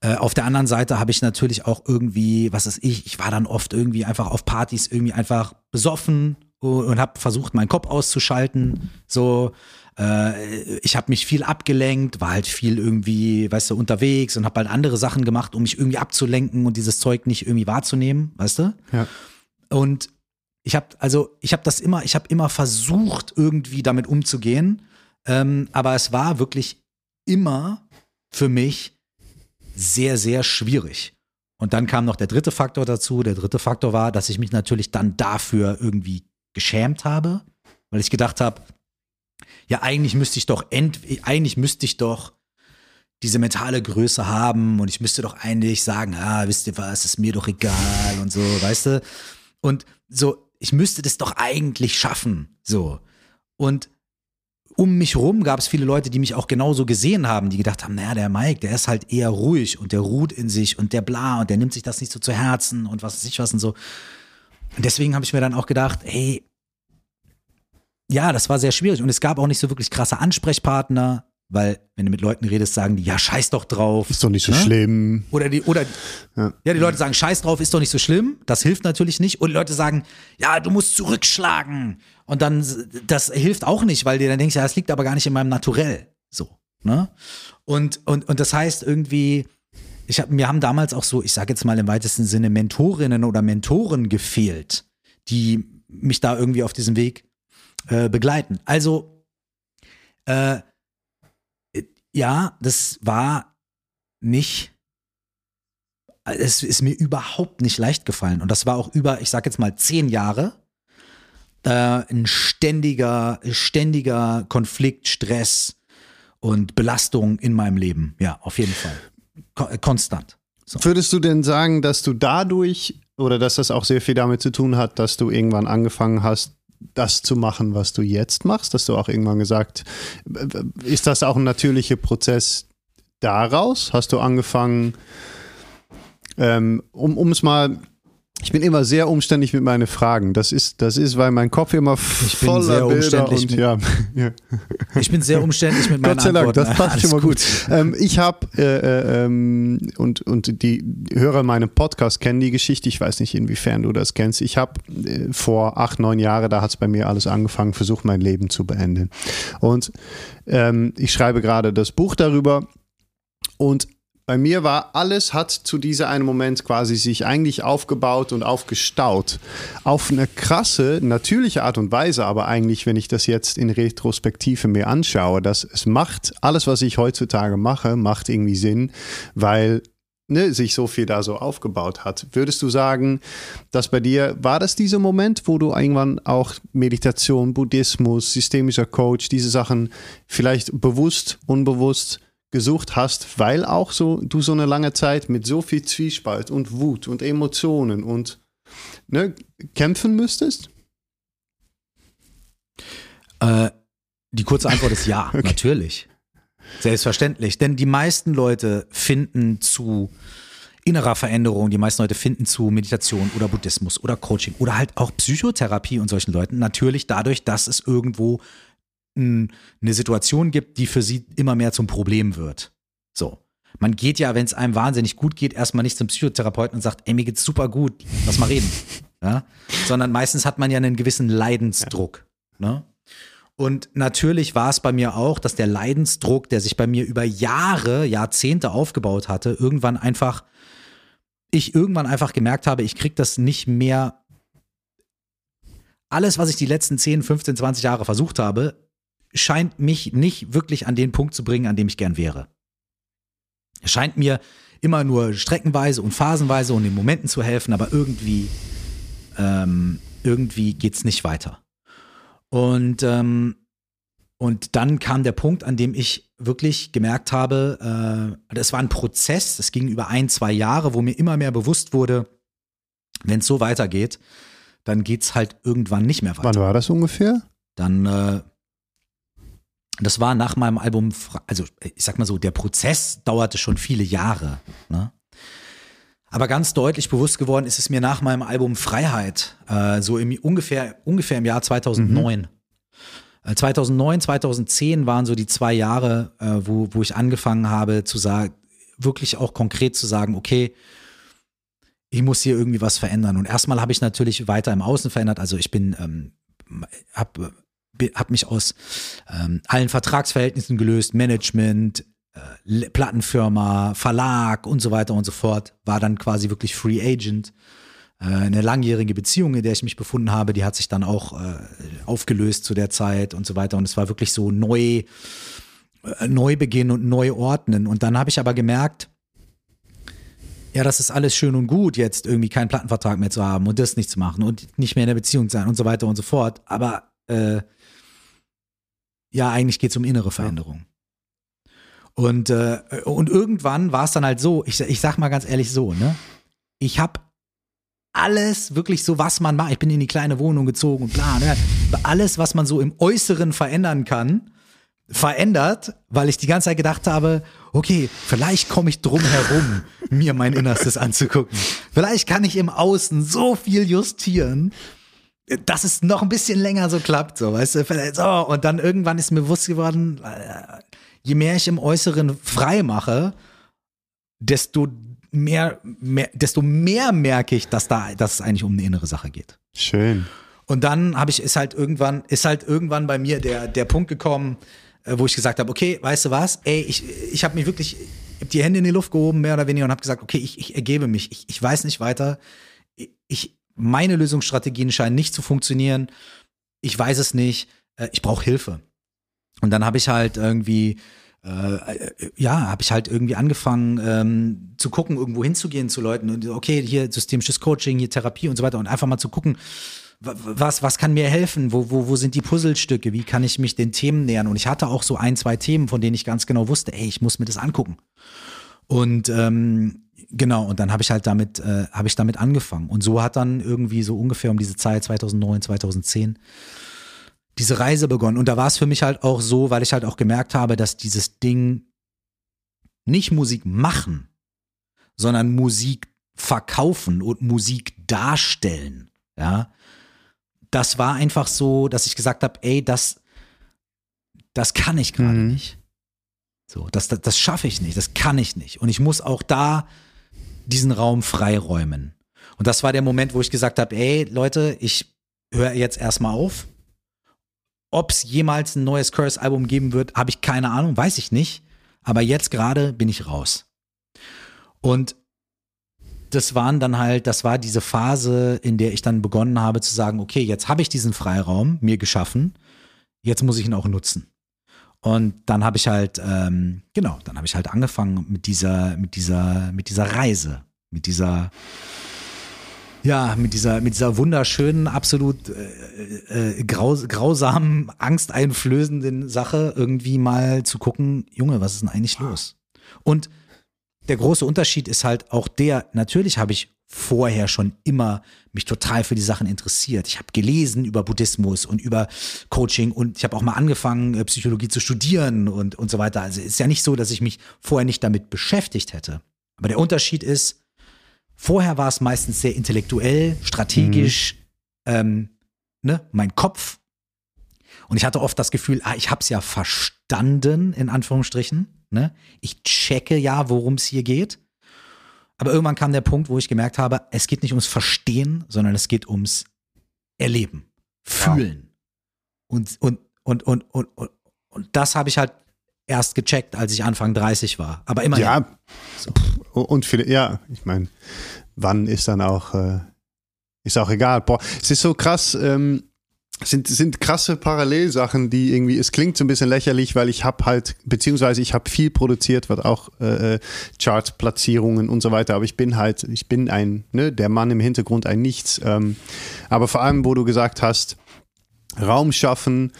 Äh, auf der anderen Seite habe ich natürlich auch irgendwie, was ist ich, ich war dann oft irgendwie einfach auf Partys irgendwie einfach besoffen und habe versucht, meinen Kopf auszuschalten. So, äh, ich habe mich viel abgelenkt, war halt viel irgendwie, weißt du, unterwegs und habe halt andere Sachen gemacht, um mich irgendwie abzulenken und dieses Zeug nicht irgendwie wahrzunehmen, weißt du? Ja. Und ich habe also, ich habe das immer, ich habe immer versucht, irgendwie damit umzugehen, ähm, aber es war wirklich immer für mich sehr, sehr schwierig. Und dann kam noch der dritte Faktor dazu. Der dritte Faktor war, dass ich mich natürlich dann dafür irgendwie geschämt habe, weil ich gedacht habe, ja, eigentlich müsste ich doch end, eigentlich müsste ich doch diese mentale Größe haben und ich müsste doch eigentlich sagen, ah, wisst ihr was, ist mir doch egal und so, weißt du? Und so, ich müsste das doch eigentlich schaffen, so. Und um mich rum gab es viele Leute, die mich auch genauso gesehen haben, die gedacht haben, naja, der Mike, der ist halt eher ruhig und der ruht in sich und der bla und der nimmt sich das nicht so zu Herzen und was weiß ich was und so. Und deswegen habe ich mir dann auch gedacht, hey, ja, das war sehr schwierig und es gab auch nicht so wirklich krasse Ansprechpartner, weil wenn du mit Leuten redest, sagen die, ja, scheiß doch drauf. Ist doch nicht so ne? schlimm. Oder die, oder, ja. ja. die Leute sagen, scheiß drauf, ist doch nicht so schlimm. Das hilft natürlich nicht. Und die Leute sagen, ja, du musst zurückschlagen. Und dann, das hilft auch nicht, weil dir dann denkst, ja, das liegt aber gar nicht in meinem Naturell. So, ne? Und, und, und das heißt irgendwie, ich hab, mir haben damals auch so, ich sage jetzt mal im weitesten Sinne, Mentorinnen oder Mentoren gefehlt, die mich da irgendwie auf diesem Weg äh, begleiten. Also, äh, ja, das war nicht, es ist mir überhaupt nicht leicht gefallen. Und das war auch über, ich sag jetzt mal, zehn Jahre äh, ein ständiger, ständiger Konflikt, Stress und Belastung in meinem Leben. Ja, auf jeden Fall. Äh, konstant. So. Würdest du denn sagen, dass du dadurch oder dass das auch sehr viel damit zu tun hat, dass du irgendwann angefangen hast, das zu machen, was du jetzt machst? Hast du auch irgendwann gesagt, ist das auch ein natürlicher Prozess daraus? Hast du angefangen, ähm, um es mal ich bin immer sehr umständlich mit meinen Fragen. Das ist, das ist, weil mein Kopf immer ich voller sehr Bilder und ja. ja. Ich bin sehr umständlich mit meinen Gott sei Dank, Antworten. das passt schon mal gut. Ähm, ich habe äh, ähm, und und die Hörer meinem Podcast kennen die Geschichte. Ich weiß nicht, inwiefern du das kennst. Ich habe äh, vor acht neun Jahren, da hat es bei mir alles angefangen, versucht mein Leben zu beenden. Und ähm, ich schreibe gerade das Buch darüber. Und bei mir war alles hat zu diesem einen Moment quasi sich eigentlich aufgebaut und aufgestaut. Auf eine krasse, natürliche Art und Weise, aber eigentlich, wenn ich das jetzt in Retrospektive mir anschaue, dass es macht, alles, was ich heutzutage mache, macht irgendwie Sinn, weil ne, sich so viel da so aufgebaut hat. Würdest du sagen, dass bei dir war das dieser Moment, wo du irgendwann auch Meditation, Buddhismus, systemischer Coach, diese Sachen vielleicht bewusst, unbewusst gesucht hast, weil auch so du so eine lange Zeit mit so viel Zwiespalt und Wut und Emotionen und ne, kämpfen müsstest? Äh, die kurze Antwort ist ja, okay. natürlich. Selbstverständlich. Denn die meisten Leute finden zu innerer Veränderung, die meisten Leute finden zu Meditation oder Buddhismus oder Coaching oder halt auch Psychotherapie und solchen Leuten natürlich dadurch, dass es irgendwo eine Situation gibt, die für sie immer mehr zum Problem wird. So. Man geht ja, wenn es einem wahnsinnig gut geht, erstmal nicht zum Psychotherapeuten und sagt, ey, mir geht's super gut, lass mal reden. Ja? Sondern meistens hat man ja einen gewissen Leidensdruck. Ja. Ne? Und natürlich war es bei mir auch, dass der Leidensdruck, der sich bei mir über Jahre, Jahrzehnte aufgebaut hatte, irgendwann einfach, ich irgendwann einfach gemerkt habe, ich krieg das nicht mehr. Alles, was ich die letzten 10, 15, 20 Jahre versucht habe, scheint mich nicht wirklich an den Punkt zu bringen, an dem ich gern wäre. Es scheint mir immer nur streckenweise und phasenweise und in Momenten zu helfen, aber irgendwie, ähm, irgendwie geht's nicht weiter. Und, ähm, und dann kam der Punkt, an dem ich wirklich gemerkt habe, äh, das war ein Prozess, das ging über ein, zwei Jahre, wo mir immer mehr bewusst wurde, wenn es so weitergeht, dann geht's halt irgendwann nicht mehr weiter. Wann war das ungefähr? Dann äh, das war nach meinem Album, also ich sag mal so, der Prozess dauerte schon viele Jahre. Ne? Aber ganz deutlich bewusst geworden ist es mir nach meinem Album Freiheit, äh, so im, ungefähr, ungefähr im Jahr 2009. Mhm. 2009, 2010 waren so die zwei Jahre, äh, wo, wo ich angefangen habe zu sagen, wirklich auch konkret zu sagen, okay, ich muss hier irgendwie was verändern. Und erstmal habe ich natürlich weiter im Außen verändert. Also ich bin, ähm, habe habe mich aus ähm, allen Vertragsverhältnissen gelöst, Management, äh, Plattenfirma, Verlag und so weiter und so fort. War dann quasi wirklich Free Agent. Äh, eine langjährige Beziehung, in der ich mich befunden habe, die hat sich dann auch äh, aufgelöst zu der Zeit und so weiter. Und es war wirklich so neu, äh, Neubeginn und neu ordnen. Und dann habe ich aber gemerkt, ja, das ist alles schön und gut, jetzt irgendwie keinen Plattenvertrag mehr zu haben und das nicht zu machen und nicht mehr in der Beziehung zu sein und so weiter und so fort. Aber äh, ja, eigentlich geht es um innere Veränderung. Ja. Und, äh, und irgendwann war es dann halt so, ich, ich sag mal ganz ehrlich so, ne? Ich habe alles wirklich so, was man macht. Ich bin in die kleine Wohnung gezogen und bla, ne? Alles, was man so im Äußeren verändern kann, verändert, weil ich die ganze Zeit gedacht habe, okay, vielleicht komme ich drum herum, mir mein Innerstes anzugucken. Vielleicht kann ich im Außen so viel justieren, dass es noch ein bisschen länger so klappt, so, weißt du, so, und dann irgendwann ist mir bewusst geworden, äh, je mehr ich im Äußeren frei mache, desto mehr, mehr desto mehr merke ich, dass da, dass es eigentlich um eine innere Sache geht. Schön. Und dann habe ich, ist halt irgendwann, ist halt irgendwann bei mir der, der Punkt gekommen, äh, wo ich gesagt habe, okay, weißt du was, ey, ich, ich habe mich wirklich, ich hab die Hände in die Luft gehoben, mehr oder weniger, und habe gesagt, okay, ich, ich ergebe mich, ich, ich weiß nicht weiter, ich, meine Lösungsstrategien scheinen nicht zu funktionieren. Ich weiß es nicht. Äh, ich brauche Hilfe. Und dann habe ich halt irgendwie äh, ja, habe ich halt irgendwie angefangen ähm, zu gucken, irgendwo hinzugehen zu Leuten und okay, hier systemisches Coaching, hier Therapie und so weiter und einfach mal zu gucken, was, was kann mir helfen? Wo, wo, wo sind die Puzzlestücke? Wie kann ich mich den Themen nähern? Und ich hatte auch so ein, zwei Themen, von denen ich ganz genau wusste, ey, ich muss mir das angucken. Und ähm, Genau, und dann habe ich halt damit, äh, habe ich damit angefangen. Und so hat dann irgendwie so ungefähr um diese Zeit 2009, 2010 diese Reise begonnen. Und da war es für mich halt auch so, weil ich halt auch gemerkt habe, dass dieses Ding nicht Musik machen, sondern Musik verkaufen und Musik darstellen, ja, das war einfach so, dass ich gesagt habe, ey, das, das kann ich gerade mhm. nicht. So, das, das, das schaffe ich nicht, das kann ich nicht. Und ich muss auch da diesen Raum freiräumen. Und das war der Moment, wo ich gesagt habe, ey, Leute, ich höre jetzt erstmal auf. Ob es jemals ein neues Curse-Album geben wird, habe ich keine Ahnung, weiß ich nicht. Aber jetzt gerade bin ich raus. Und das waren dann halt, das war diese Phase, in der ich dann begonnen habe zu sagen, okay, jetzt habe ich diesen Freiraum mir geschaffen, jetzt muss ich ihn auch nutzen. Und dann habe ich halt, ähm, genau, dann habe ich halt angefangen mit dieser, mit dieser, mit dieser Reise, mit dieser, ja, mit dieser, mit dieser wunderschönen, absolut äh, äh, graus grausamen, angsteinflößenden Sache irgendwie mal zu gucken, Junge, was ist denn eigentlich los? Und der große Unterschied ist halt auch der, natürlich habe ich vorher schon immer mich total für die Sachen interessiert. Ich habe gelesen über Buddhismus und über Coaching und ich habe auch mal angefangen, äh, Psychologie zu studieren und, und so weiter. Also ist ja nicht so, dass ich mich vorher nicht damit beschäftigt hätte. Aber der Unterschied ist, vorher war es meistens sehr intellektuell, strategisch, mhm. ähm, ne, mein Kopf. Und ich hatte oft das Gefühl, ah, ich habe es ja verstanden, in Anführungsstrichen. Ne? Ich checke ja, worum es hier geht. Aber irgendwann kam der Punkt, wo ich gemerkt habe, es geht nicht ums Verstehen, sondern es geht ums Erleben, Fühlen. Wow. Und, und, und, und, und, und, und das habe ich halt erst gecheckt, als ich Anfang 30 war. Aber immerhin. Ja, so. und viele, ja, ich meine, wann ist dann auch, äh, ist auch egal. Boah, es ist so krass, ähm, sind, sind krasse Parallelsachen, die irgendwie, es klingt so ein bisschen lächerlich, weil ich habe halt, beziehungsweise ich habe viel produziert, was auch äh, Chartplatzierungen und so weiter, aber ich bin halt, ich bin ein, ne, der Mann im Hintergrund ein Nichts. Ähm, aber vor allem, wo du gesagt hast, Raum schaffen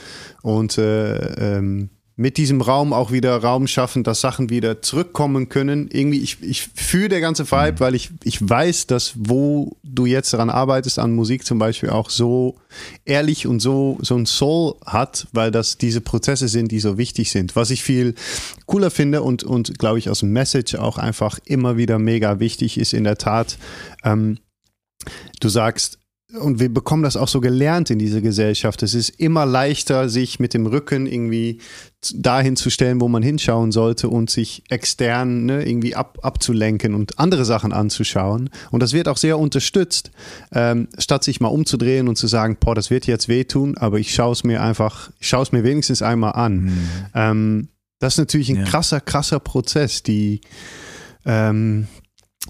und äh, ähm, mit diesem Raum auch wieder Raum schaffen, dass Sachen wieder zurückkommen können. Irgendwie, ich, ich fühle der ganze Vibe, weil ich, ich weiß, dass wo du jetzt daran arbeitest, an Musik zum Beispiel, auch so ehrlich und so, so ein Soul hat, weil das diese Prozesse sind, die so wichtig sind. Was ich viel cooler finde und, und glaube ich aus Message auch einfach immer wieder mega wichtig ist, in der Tat, ähm, du sagst, und wir bekommen das auch so gelernt in dieser Gesellschaft. Es ist immer leichter, sich mit dem Rücken irgendwie dahin zu stellen, wo man hinschauen sollte und sich extern ne, irgendwie ab, abzulenken und andere Sachen anzuschauen. Und das wird auch sehr unterstützt, ähm, statt sich mal umzudrehen und zu sagen, boah, das wird jetzt wehtun, aber ich schaue es mir einfach, ich schaue es mir wenigstens einmal an. Mhm. Ähm, das ist natürlich ein ja. krasser, krasser Prozess, die ähm,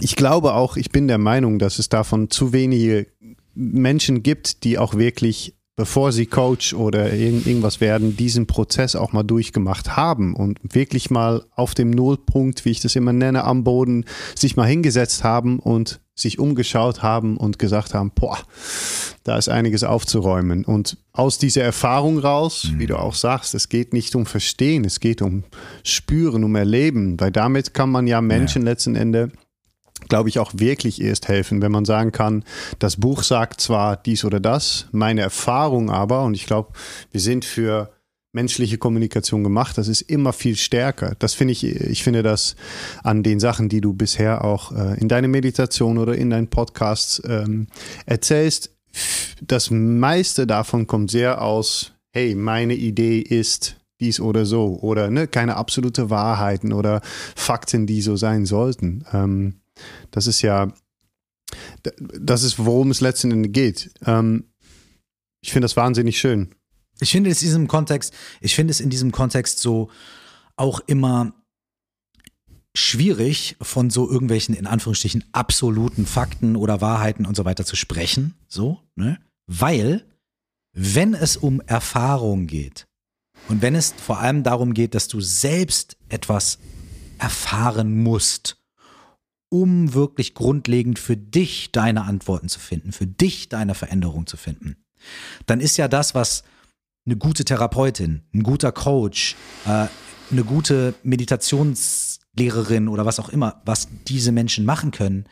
ich glaube auch, ich bin der Meinung, dass es davon zu wenige Menschen gibt, die auch wirklich, bevor sie Coach oder irgend, irgendwas werden, diesen Prozess auch mal durchgemacht haben und wirklich mal auf dem Nullpunkt, wie ich das immer nenne, am Boden sich mal hingesetzt haben und sich umgeschaut haben und gesagt haben, boah, da ist einiges aufzuräumen. Und aus dieser Erfahrung raus, mhm. wie du auch sagst, es geht nicht um Verstehen, es geht um Spüren, um Erleben, weil damit kann man ja Menschen ja. letzten Endes glaube ich, auch wirklich erst helfen, wenn man sagen kann, das Buch sagt zwar dies oder das, meine Erfahrung aber, und ich glaube, wir sind für menschliche Kommunikation gemacht, das ist immer viel stärker. Das finde ich, ich finde das an den Sachen, die du bisher auch äh, in deine Meditation oder in deinen Podcasts ähm, erzählst, das meiste davon kommt sehr aus, hey, meine Idee ist dies oder so oder ne, keine absolute Wahrheiten oder Fakten, die so sein sollten. Ähm, das ist ja, das ist, worum es letzten Endes geht. Ähm, ich finde das wahnsinnig schön. Ich finde es in diesem Kontext, ich finde es in diesem Kontext so auch immer schwierig, von so irgendwelchen, in Anführungsstrichen, absoluten Fakten oder Wahrheiten und so weiter zu sprechen. So, ne? Weil, wenn es um Erfahrung geht und wenn es vor allem darum geht, dass du selbst etwas erfahren musst um wirklich grundlegend für dich deine Antworten zu finden, für dich deine Veränderung zu finden, dann ist ja das, was eine gute Therapeutin, ein guter Coach, äh, eine gute Meditationslehrerin oder was auch immer, was diese Menschen machen können,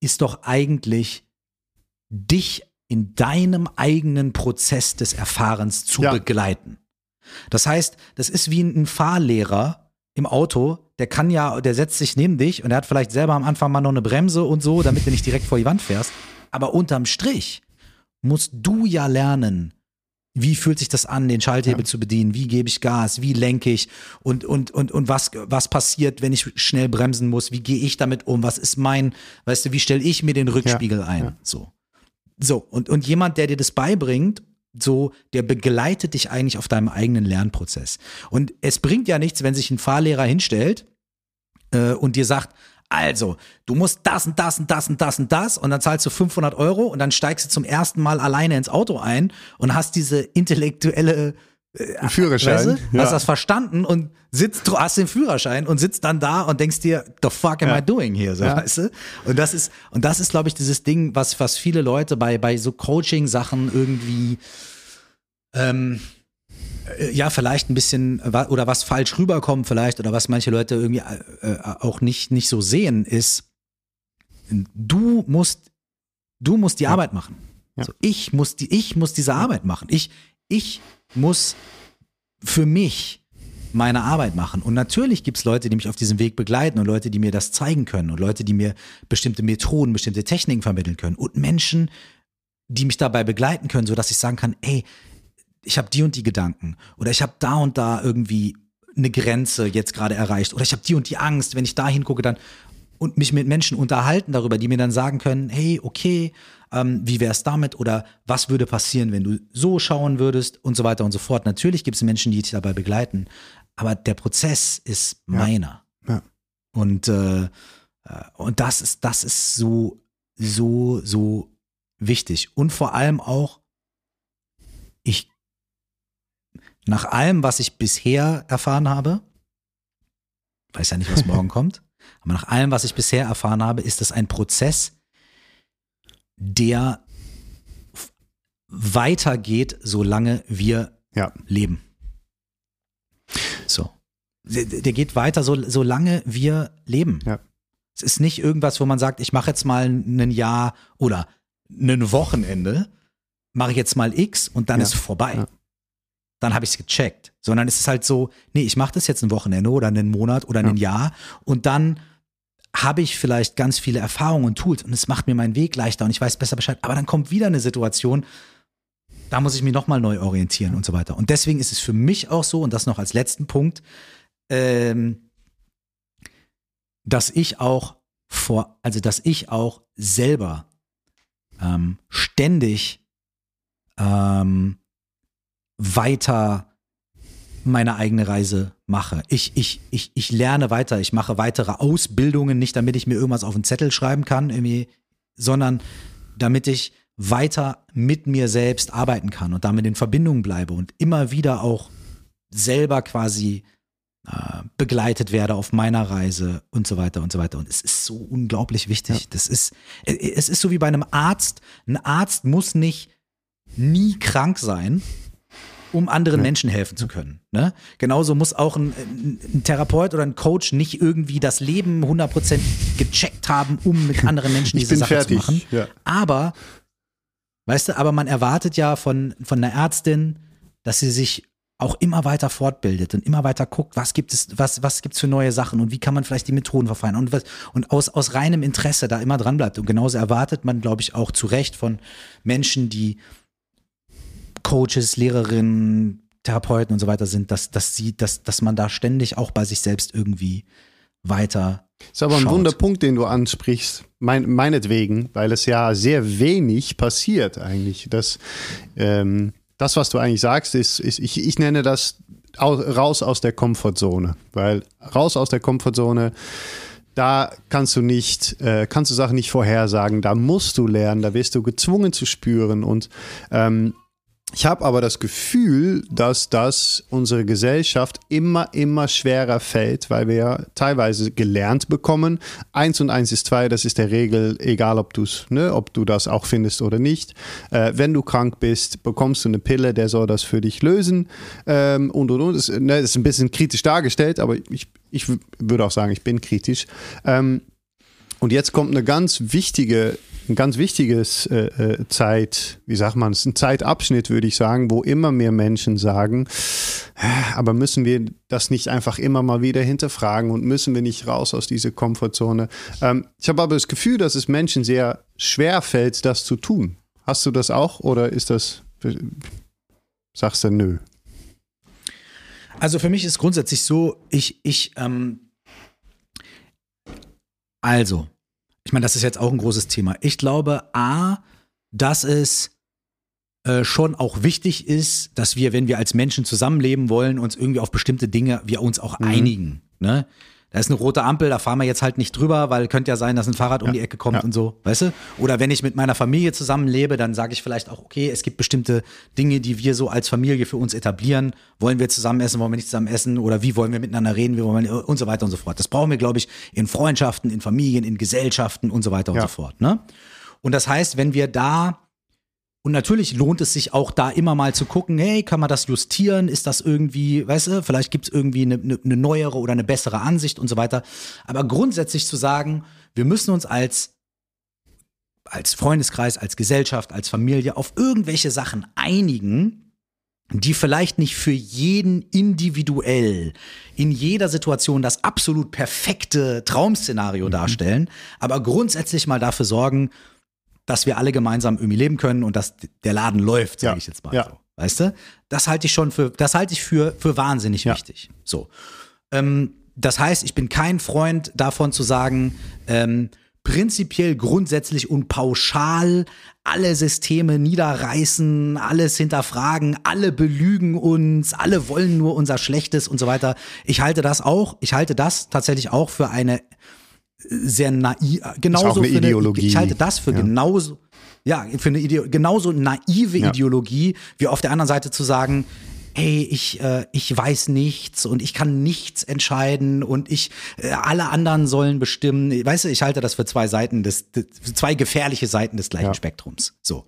ist doch eigentlich dich in deinem eigenen Prozess des Erfahrens zu Ja. begleiten. Das heißt, das ist wie ein Fahrlehrer im Auto, der kann ja, der setzt sich neben dich und der hat vielleicht selber am Anfang mal noch eine Bremse und so, damit du nicht direkt vor die Wand fährst. Aber unterm Strich musst du ja lernen, wie fühlt sich das an, den Schalthebel zu bedienen? Wie gebe ich Gas? Wie lenke ich? Und, und, und, und was, was passiert, wenn ich schnell bremsen muss? Wie gehe ich damit um? Was ist mein, weißt du, wie stelle ich mir den Rückspiegel ein? ja. So. So. Und, und jemand, der dir das beibringt, so, der begleitet dich eigentlich auf deinem eigenen Lernprozess. Und es bringt ja nichts, wenn sich ein Fahrlehrer hinstellt äh, und dir sagt, also, du musst das und das und das und das und das und dann zahlst du 500 Euro und dann steigst du zum ersten Mal alleine ins Auto ein und hast diese intellektuelle Ein Führerschein. Weißt du? ja. Hast das verstanden und sitzt, hast den Führerschein und sitzt dann da und denkst dir, the fuck am Ja. I doing here? So, Ja. weißt du? Und das ist, und das ist, glaube ich, dieses Ding, was, was viele Leute bei, bei so Coaching-Sachen irgendwie, ähm, äh, ja, vielleicht ein bisschen oder was falsch rüberkommt vielleicht oder was manche Leute irgendwie äh, äh, auch nicht, nicht so sehen, ist, du musst, du musst die Arbeit machen. So, ich muss die, ich muss diese Arbeit machen. Ich, ich muss für mich meine Arbeit machen. Und natürlich gibt es Leute, die mich auf diesem Weg begleiten und Leute, die mir das zeigen können und Leute, die mir bestimmte Methoden, bestimmte Techniken vermitteln können und Menschen, die mich dabei begleiten können, sodass ich sagen kann, ey, ich habe die und die Gedanken oder ich habe da und da irgendwie eine Grenze jetzt gerade erreicht oder ich habe die und die Angst, wenn ich da hingucke, dann und mich mit Menschen unterhalten darüber, die mir dann sagen können, hey, okay, ähm, wie wär's damit oder was würde passieren, wenn du so schauen würdest und so weiter und so fort. Natürlich gibt es Menschen, die dich dabei begleiten, aber der Prozess ist meiner. Ja. Und, äh, äh, und das ist, das ist so, so, so wichtig. Und vor allem auch, ich, nach allem, was ich bisher erfahren habe, weiß ja nicht, was morgen kommt, aber nach allem, was ich bisher erfahren habe, ist das ein Prozess, der weitergeht, solange wir Ja. leben. So. Der, der geht weiter, so, solange wir leben. Ja. Es ist nicht irgendwas, wo man sagt, ich mache jetzt mal ein Jahr oder ein Wochenende, mache ich jetzt mal X und dann Ja. ist vorbei. Dann habe ich es gecheckt. Sondern es ist halt so, nee, ich mache das jetzt ein Wochenende oder einen Monat oder ein Jahr und dann habe ich vielleicht ganz viele Erfahrungen und Tools und es macht mir meinen Weg leichter und ich weiß besser Bescheid. Aber dann kommt wieder eine Situation, da muss ich mich nochmal neu orientieren und so weiter. Und deswegen ist es für mich auch so, und das noch als letzten Punkt, ähm, dass ich auch vor, also dass ich auch selber ähm, ständig ähm, weiter meine eigene Reise mache. Ich, ich, ich, ich lerne weiter, ich mache weitere Ausbildungen, nicht damit ich mir irgendwas auf den Zettel schreiben kann, irgendwie, sondern damit ich weiter mit mir selbst arbeiten kann und damit in Verbindung bleibe und immer wieder auch selber quasi äh, begleitet werde auf meiner Reise und so weiter und so weiter. Und es ist so unglaublich wichtig. Das ist, äh, es ist so wie bei einem Arzt. Ein Arzt muss nicht nie krank sein, um anderen Menschen helfen zu können. Ne? Genauso muss auch ein, ein, Therapeut oder ein Coach nicht irgendwie das Leben 100% gecheckt haben, um mit anderen Menschen diese Sache fertig. zu machen. Ja. Aber, weißt du, aber man erwartet ja von, von einer Ärztin, dass sie sich auch immer weiter fortbildet und immer weiter guckt, was gibt es, was, was gibt's für neue Sachen und wie kann man vielleicht die Methoden verfeinern und was, und aus, aus reinem Interesse da immer dran bleibt. Und genauso erwartet man, glaube ich, auch zu Recht von Menschen, die Coaches, Lehrerinnen, Therapeuten und so weiter sind, dass, dass sie, dass, dass man da ständig auch bei sich selbst irgendwie weiter Ist aber ein schaut. Wunderpunkt, den du ansprichst, mein, meinetwegen, weil es ja sehr wenig passiert eigentlich. Das, ähm, das was du eigentlich sagst, ist, ist ich, ich nenne das au- raus aus der Komfortzone, weil raus aus der Komfortzone, da kannst du nicht, äh, kannst du Sachen nicht vorhersagen, da musst du lernen, da wirst du gezwungen zu spüren und ähm, ich habe aber das Gefühl, dass das unsere Gesellschaft immer, immer schwerer fällt, weil wir teilweise gelernt bekommen. Eins und eins ist zwei, das ist der Regel, egal ob, du's, ne, ob du das auch findest oder nicht. Äh, wenn du krank bist, bekommst du eine Pille, der soll das für dich lösen. Ähm, und und und. Das, ne, das ist ein bisschen kritisch dargestellt, aber ich, ich würde auch sagen, ich bin kritisch. Ähm, und jetzt kommt eine ganz wichtige ein ganz wichtiges äh, äh, Zeit, wie sagt man es, ein Zeitabschnitt, würde ich sagen, wo immer mehr Menschen sagen, aber müssen wir das nicht einfach immer mal wieder hinterfragen und müssen wir nicht raus aus dieser Komfortzone? Ähm, ich habe aber das Gefühl, dass es Menschen sehr schwer fällt, das zu tun. Hast du das auch oder ist das, sagst du nö? Also für mich ist grundsätzlich so, ich, ich, ähm, also, ich meine, das ist jetzt auch ein großes Thema. Ich glaube, A, dass es äh, schon auch wichtig ist, dass wir, wenn wir als Menschen zusammenleben wollen, uns irgendwie auf bestimmte Dinge, wir uns auch mhm. einigen. Ne? Da ist eine rote Ampel, da fahren wir jetzt halt nicht drüber, weil könnte ja sein, dass ein Fahrrad um die Ecke kommt ja. und so, weißt du? Oder wenn ich mit meiner Familie zusammenlebe, dann sage ich vielleicht auch, okay, es gibt bestimmte Dinge, die wir so als Familie für uns etablieren. Wollen wir zusammen essen, wollen wir nicht zusammen essen? Oder wie wollen wir miteinander reden? Wie wollen wir, und so weiter und so fort. Das brauchen wir, glaube ich, in Freundschaften, in Familien, in Gesellschaften und so weiter und so fort. Ne? Und das heißt, wenn wir da und natürlich lohnt es sich auch da immer mal zu gucken, hey, kann man das justieren? Ist das irgendwie, weißt du, vielleicht gibt es irgendwie eine, eine, neuere oder eine bessere Ansicht und so weiter. Aber grundsätzlich zu sagen, wir müssen uns als als Freundeskreis, als Gesellschaft, als Familie auf irgendwelche Sachen einigen, die vielleicht nicht für jeden individuell in jeder Situation das absolut perfekte Traumszenario mhm. darstellen, aber grundsätzlich mal dafür sorgen, dass wir alle gemeinsam irgendwie leben können und dass der Laden läuft, sage ja. ich jetzt mal ja. so. Weißt du? Das halte ich schon für, das halte ich für, für wahnsinnig ja. wichtig. So. Ähm, das heißt, ich bin kein Freund davon zu sagen, ähm, prinzipiell grundsätzlich und pauschal alle Systeme niederreißen, alles hinterfragen, alle belügen uns, alle wollen nur unser Schlechtes und so weiter. Ich halte das auch, ich halte das tatsächlich auch für eine sehr naiv, genauso eine Ideologie. Eine, ich halte das für ja. genauso, ja, für eine Ideo genauso naive ja. Ideologie, wie auf der anderen Seite zu sagen, hey, ich, äh, ich weiß nichts und ich kann nichts entscheiden und ich, äh, alle anderen sollen bestimmen. Weißt du, ich halte das für zwei Seiten des, des zwei gefährliche Seiten des gleichen ja. Spektrums. So.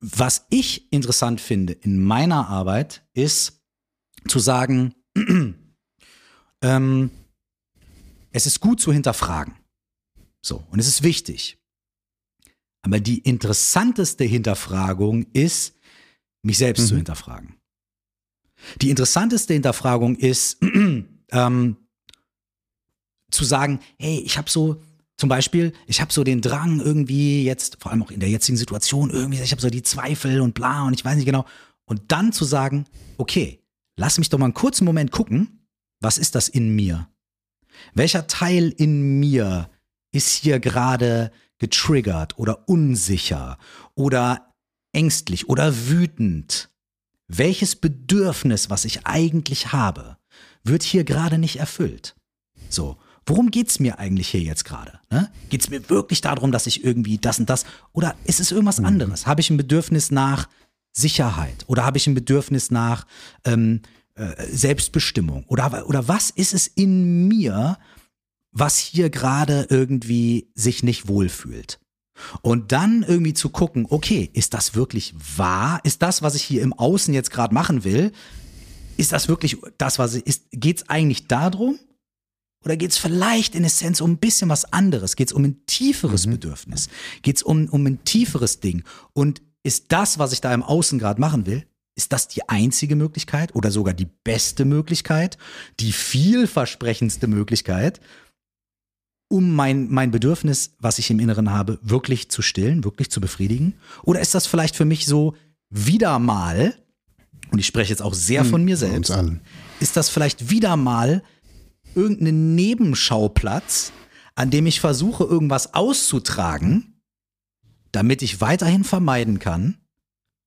Was ich interessant finde in meiner Arbeit ist zu sagen, ähm, es ist gut zu hinterfragen. So, und es ist wichtig. Aber die interessanteste Hinterfragung ist, mich selbst mhm. zu hinterfragen. Die interessanteste Hinterfragung ist, ähm, zu sagen, hey, ich habe so, zum Beispiel, ich habe so den Drang irgendwie jetzt, vor allem auch in der jetzigen Situation, irgendwie, ich habe so die Zweifel und bla und ich weiß nicht genau. Und dann zu sagen, okay, lass mich doch mal einen kurzen Moment gucken, was ist das in mir? Welcher Teil in mir ist hier gerade getriggert oder unsicher oder ängstlich oder wütend? Welches Bedürfnis, was ich eigentlich habe, wird hier gerade nicht erfüllt? So, worum geht's mir eigentlich hier jetzt gerade? Ne? Geht mir wirklich darum, dass ich irgendwie das und das oder ist es irgendwas mhm. anderes? Habe ich ein Bedürfnis nach Sicherheit oder habe ich ein Bedürfnis nach ähm, äh, Selbstbestimmung? Oder, oder was ist es in mir, was hier gerade irgendwie sich nicht wohlfühlt? Und dann irgendwie zu gucken, okay, ist das wirklich wahr? Ist das, was ich hier im Außen jetzt gerade machen will, ist das wirklich das, was ich, ist, geht es eigentlich darum? Oder geht es vielleicht in Essenz um ein bisschen was anderes? Geht es um ein tieferes mhm. Bedürfnis? Geht es um, um ein tieferes Ding? Und ist das, was ich da im Außen gerade machen will, ist das die einzige Möglichkeit oder sogar die beste Möglichkeit, die vielversprechendste Möglichkeit, um mein, mein Bedürfnis, was ich im Inneren habe, wirklich zu stillen, wirklich zu befriedigen? Oder ist das vielleicht für mich so wieder mal, und ich spreche jetzt auch sehr von mir hm, selbst, ist das vielleicht wieder mal irgendein Nebenschauplatz, an dem ich versuche, irgendwas auszutragen, damit ich weiterhin vermeiden kann,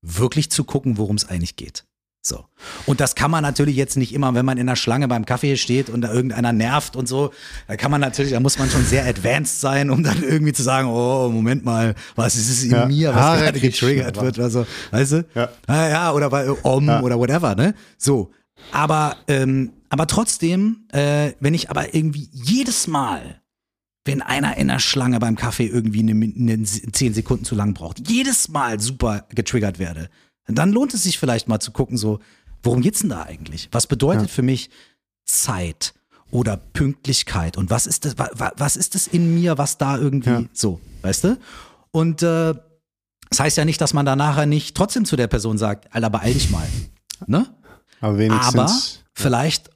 wirklich zu gucken, worum es eigentlich geht. So. Und das kann man natürlich jetzt nicht immer, wenn man in der Schlange beim Kaffee steht und da irgendeiner nervt und so, da kann man natürlich, da muss man schon sehr advanced sein, um dann irgendwie zu sagen, oh, Moment mal, was ist es in Ja. mir, was Haare gerade getriggert wird, also, weißt du? Ja. Ah, ja, oder bei Om Ja. oder whatever, ne? So. Aber, ähm, aber trotzdem, äh, wenn ich aber irgendwie jedes Mal, wenn einer in der Schlange beim Kaffee irgendwie eine, eine zehn Sekunden zu lang braucht, jedes Mal super getriggert werde, dann lohnt es sich vielleicht mal zu gucken, so, worum geht's denn da eigentlich? Was bedeutet für mich Zeit oder Pünktlichkeit und was ist das, wa, wa, was ist das in mir, was da irgendwie Ja. so, weißt du? Und äh, das heißt ja nicht, dass man da nachher nicht trotzdem zu der Person sagt, Alter, beeil dich mal. Ne? Aber wenigstens. Aber vielleicht,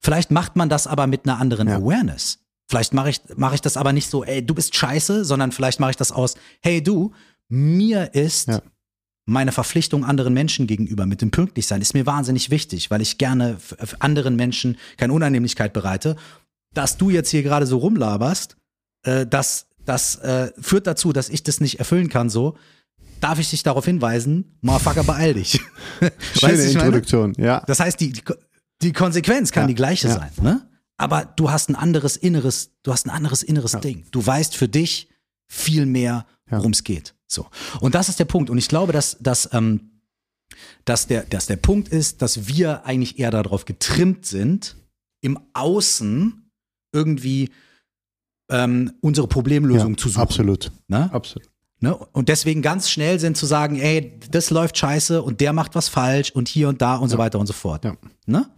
vielleicht macht man das aber mit einer anderen Ja. Awareness. Vielleicht mache ich, mache ich das aber nicht so, ey, du bist scheiße, sondern vielleicht mache ich das aus, hey du, mir ist Ja. meine Verpflichtung anderen Menschen gegenüber mit dem Pünktlichsein ist mir wahnsinnig wichtig, weil ich gerne anderen Menschen keine Unannehmlichkeit bereite. Dass du jetzt hier gerade so rumlaberst, äh, das, das äh, führt dazu, dass ich das nicht erfüllen kann so. Darf ich dich darauf hinweisen? Motherfucker, beeil dich. Schöne Weißt du, ich meine? Introduktion, ja. Das heißt, die, die, die Konsequenz kann Ja, die gleiche ja. sein, ne? Aber du hast ein anderes inneres, du hast ein anderes inneres Ding. Du weißt für dich viel mehr, Ja. worum es geht. So. Und das ist der Punkt. Und ich glaube, dass, dass, ähm, dass, der, dass der Punkt ist, dass wir eigentlich eher darauf getrimmt sind, im Außen irgendwie ähm, unsere Problemlösung ja zu suchen. Absolut. Ne? Absolut. Ne? Und deswegen ganz schnell sind zu sagen, ey, das läuft scheiße und der macht was falsch und hier und da und so weiter und so fort. Ja. Ne?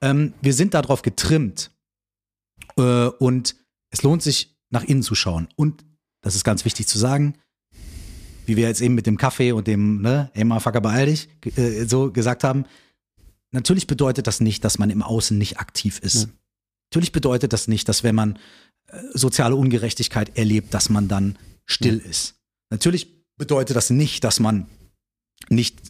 Ähm, wir sind darauf getrimmt äh, und es lohnt sich, nach innen zu schauen. Und das ist ganz wichtig zu sagen, wie wir jetzt eben mit dem Kaffee und dem, ne, ey, Motherfucker, beeil dich, äh, so gesagt haben. Natürlich bedeutet das nicht, dass man im Außen nicht aktiv ist. Ja. Natürlich bedeutet das nicht, dass wenn man äh, soziale Ungerechtigkeit erlebt, dass man dann still ist. Natürlich bedeutet das nicht, dass man nicht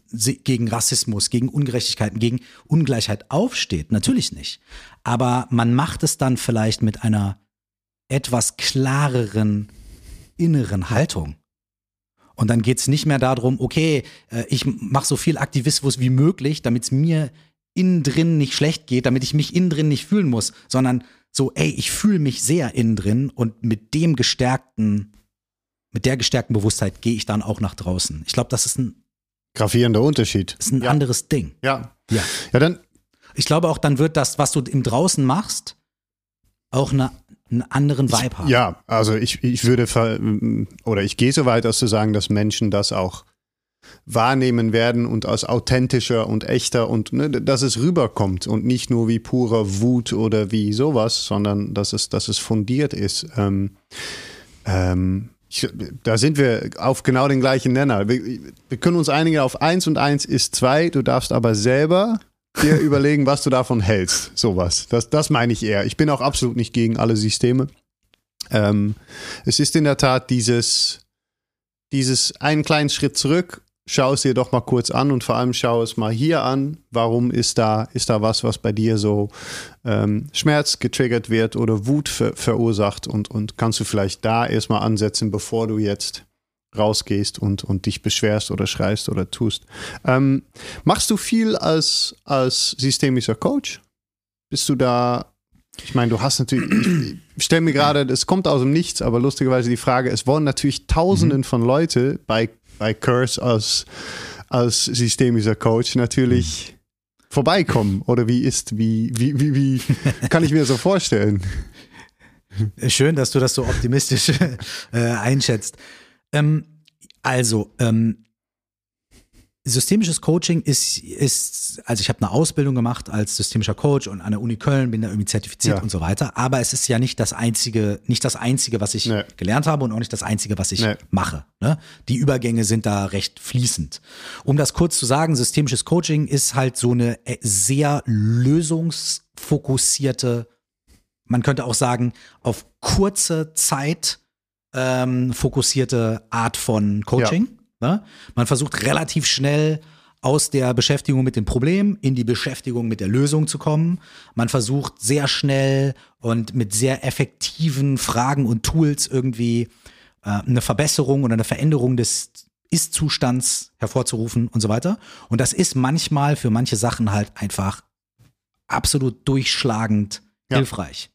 gegen Rassismus, gegen Ungerechtigkeiten, gegen Ungleichheit aufsteht. Natürlich nicht. Aber man macht es dann vielleicht mit einer etwas klareren inneren Haltung. Und dann geht es nicht mehr darum, okay, äh, ich mache so viel Aktivismus wie möglich, damit es mir innen drin nicht schlecht geht, damit ich mich innen drin nicht fühlen muss, sondern so, ey, ich fühle mich sehr innen drin und mit dem gestärkten, mit der gestärkten Bewusstheit gehe ich dann auch nach draußen. Ich glaube, das ist ein, Gravierender Unterschied. ist ein ja. anderes Ding. Ja. Ja. Ja, dann, Ich glaube auch, dann wird das, was du im Draußen machst, auch eine, einen anderen Vibe haben. ja, also ich, ich würde, oder ich gehe so weit, als zu sagen, dass Menschen das auch wahrnehmen werden und als authentischer und echter und ne, dass es rüberkommt und nicht nur wie purer Wut oder wie sowas, sondern dass es, dass es fundiert ist. Ähm, ähm, ich, da sind wir auf genau den gleichen Nenner. Wir, wir können uns einigen auf eins und eins ist zwei. Du darfst aber selber dir überlegen, was du davon hältst. Sowas. Das, das meine ich eher. Ich bin auch absolut nicht gegen alle Systeme. Ähm, es ist in der Tat dieses, dieses einen kleinen Schritt zurück. Schau es dir doch mal kurz an und vor allem schau es mal hier an. Warum ist da, ist da was, was bei dir so ähm, Schmerz getriggert wird oder Wut ver verursacht und, und kannst du vielleicht da erstmal ansetzen, bevor du jetzt rausgehst und, und dich beschwerst oder schreist oder tust. Ähm, machst du viel als, als systemischer Coach? Bist du da, ich meine, du hast natürlich, ich, stelle mir gerade, das kommt aus dem Nichts, aber lustigerweise die Frage, es wollen natürlich Tausenden von Leute bei, bei Curse als, als systemischer Coach natürlich vorbeikommen. Oder wie ist, wie, wie, wie, wie kann ich mir so vorstellen? Schön, dass du das so optimistisch äh, einschätzt. Ähm, also, ähm, systemisches Coaching ist, ist also ich habe eine Ausbildung gemacht als systemischer Coach und an der Uni Köln bin da irgendwie zertifiziert Ja. und so weiter. Aber es ist ja nicht das einzige, nicht das einzige, was ich Nee. gelernt habe und auch nicht das einzige, was ich Nee. mache. Ne? Die Übergänge sind da recht fließend. Um das kurz zu sagen, systemisches Coaching ist halt so eine äh, sehr lösungsfokussierte man könnte auch sagen, auf kurze Zeit ähm, fokussierte Art von Coaching. Ne? Man versucht relativ schnell aus der Beschäftigung mit dem Problem in die Beschäftigung mit der Lösung zu kommen. Man versucht sehr schnell und mit sehr effektiven Fragen und Tools irgendwie äh, eine Verbesserung oder eine Veränderung des Ist-Zustands hervorzurufen und so weiter. Und das ist manchmal für manche Sachen halt einfach absolut durchschlagend Ja. hilfreich.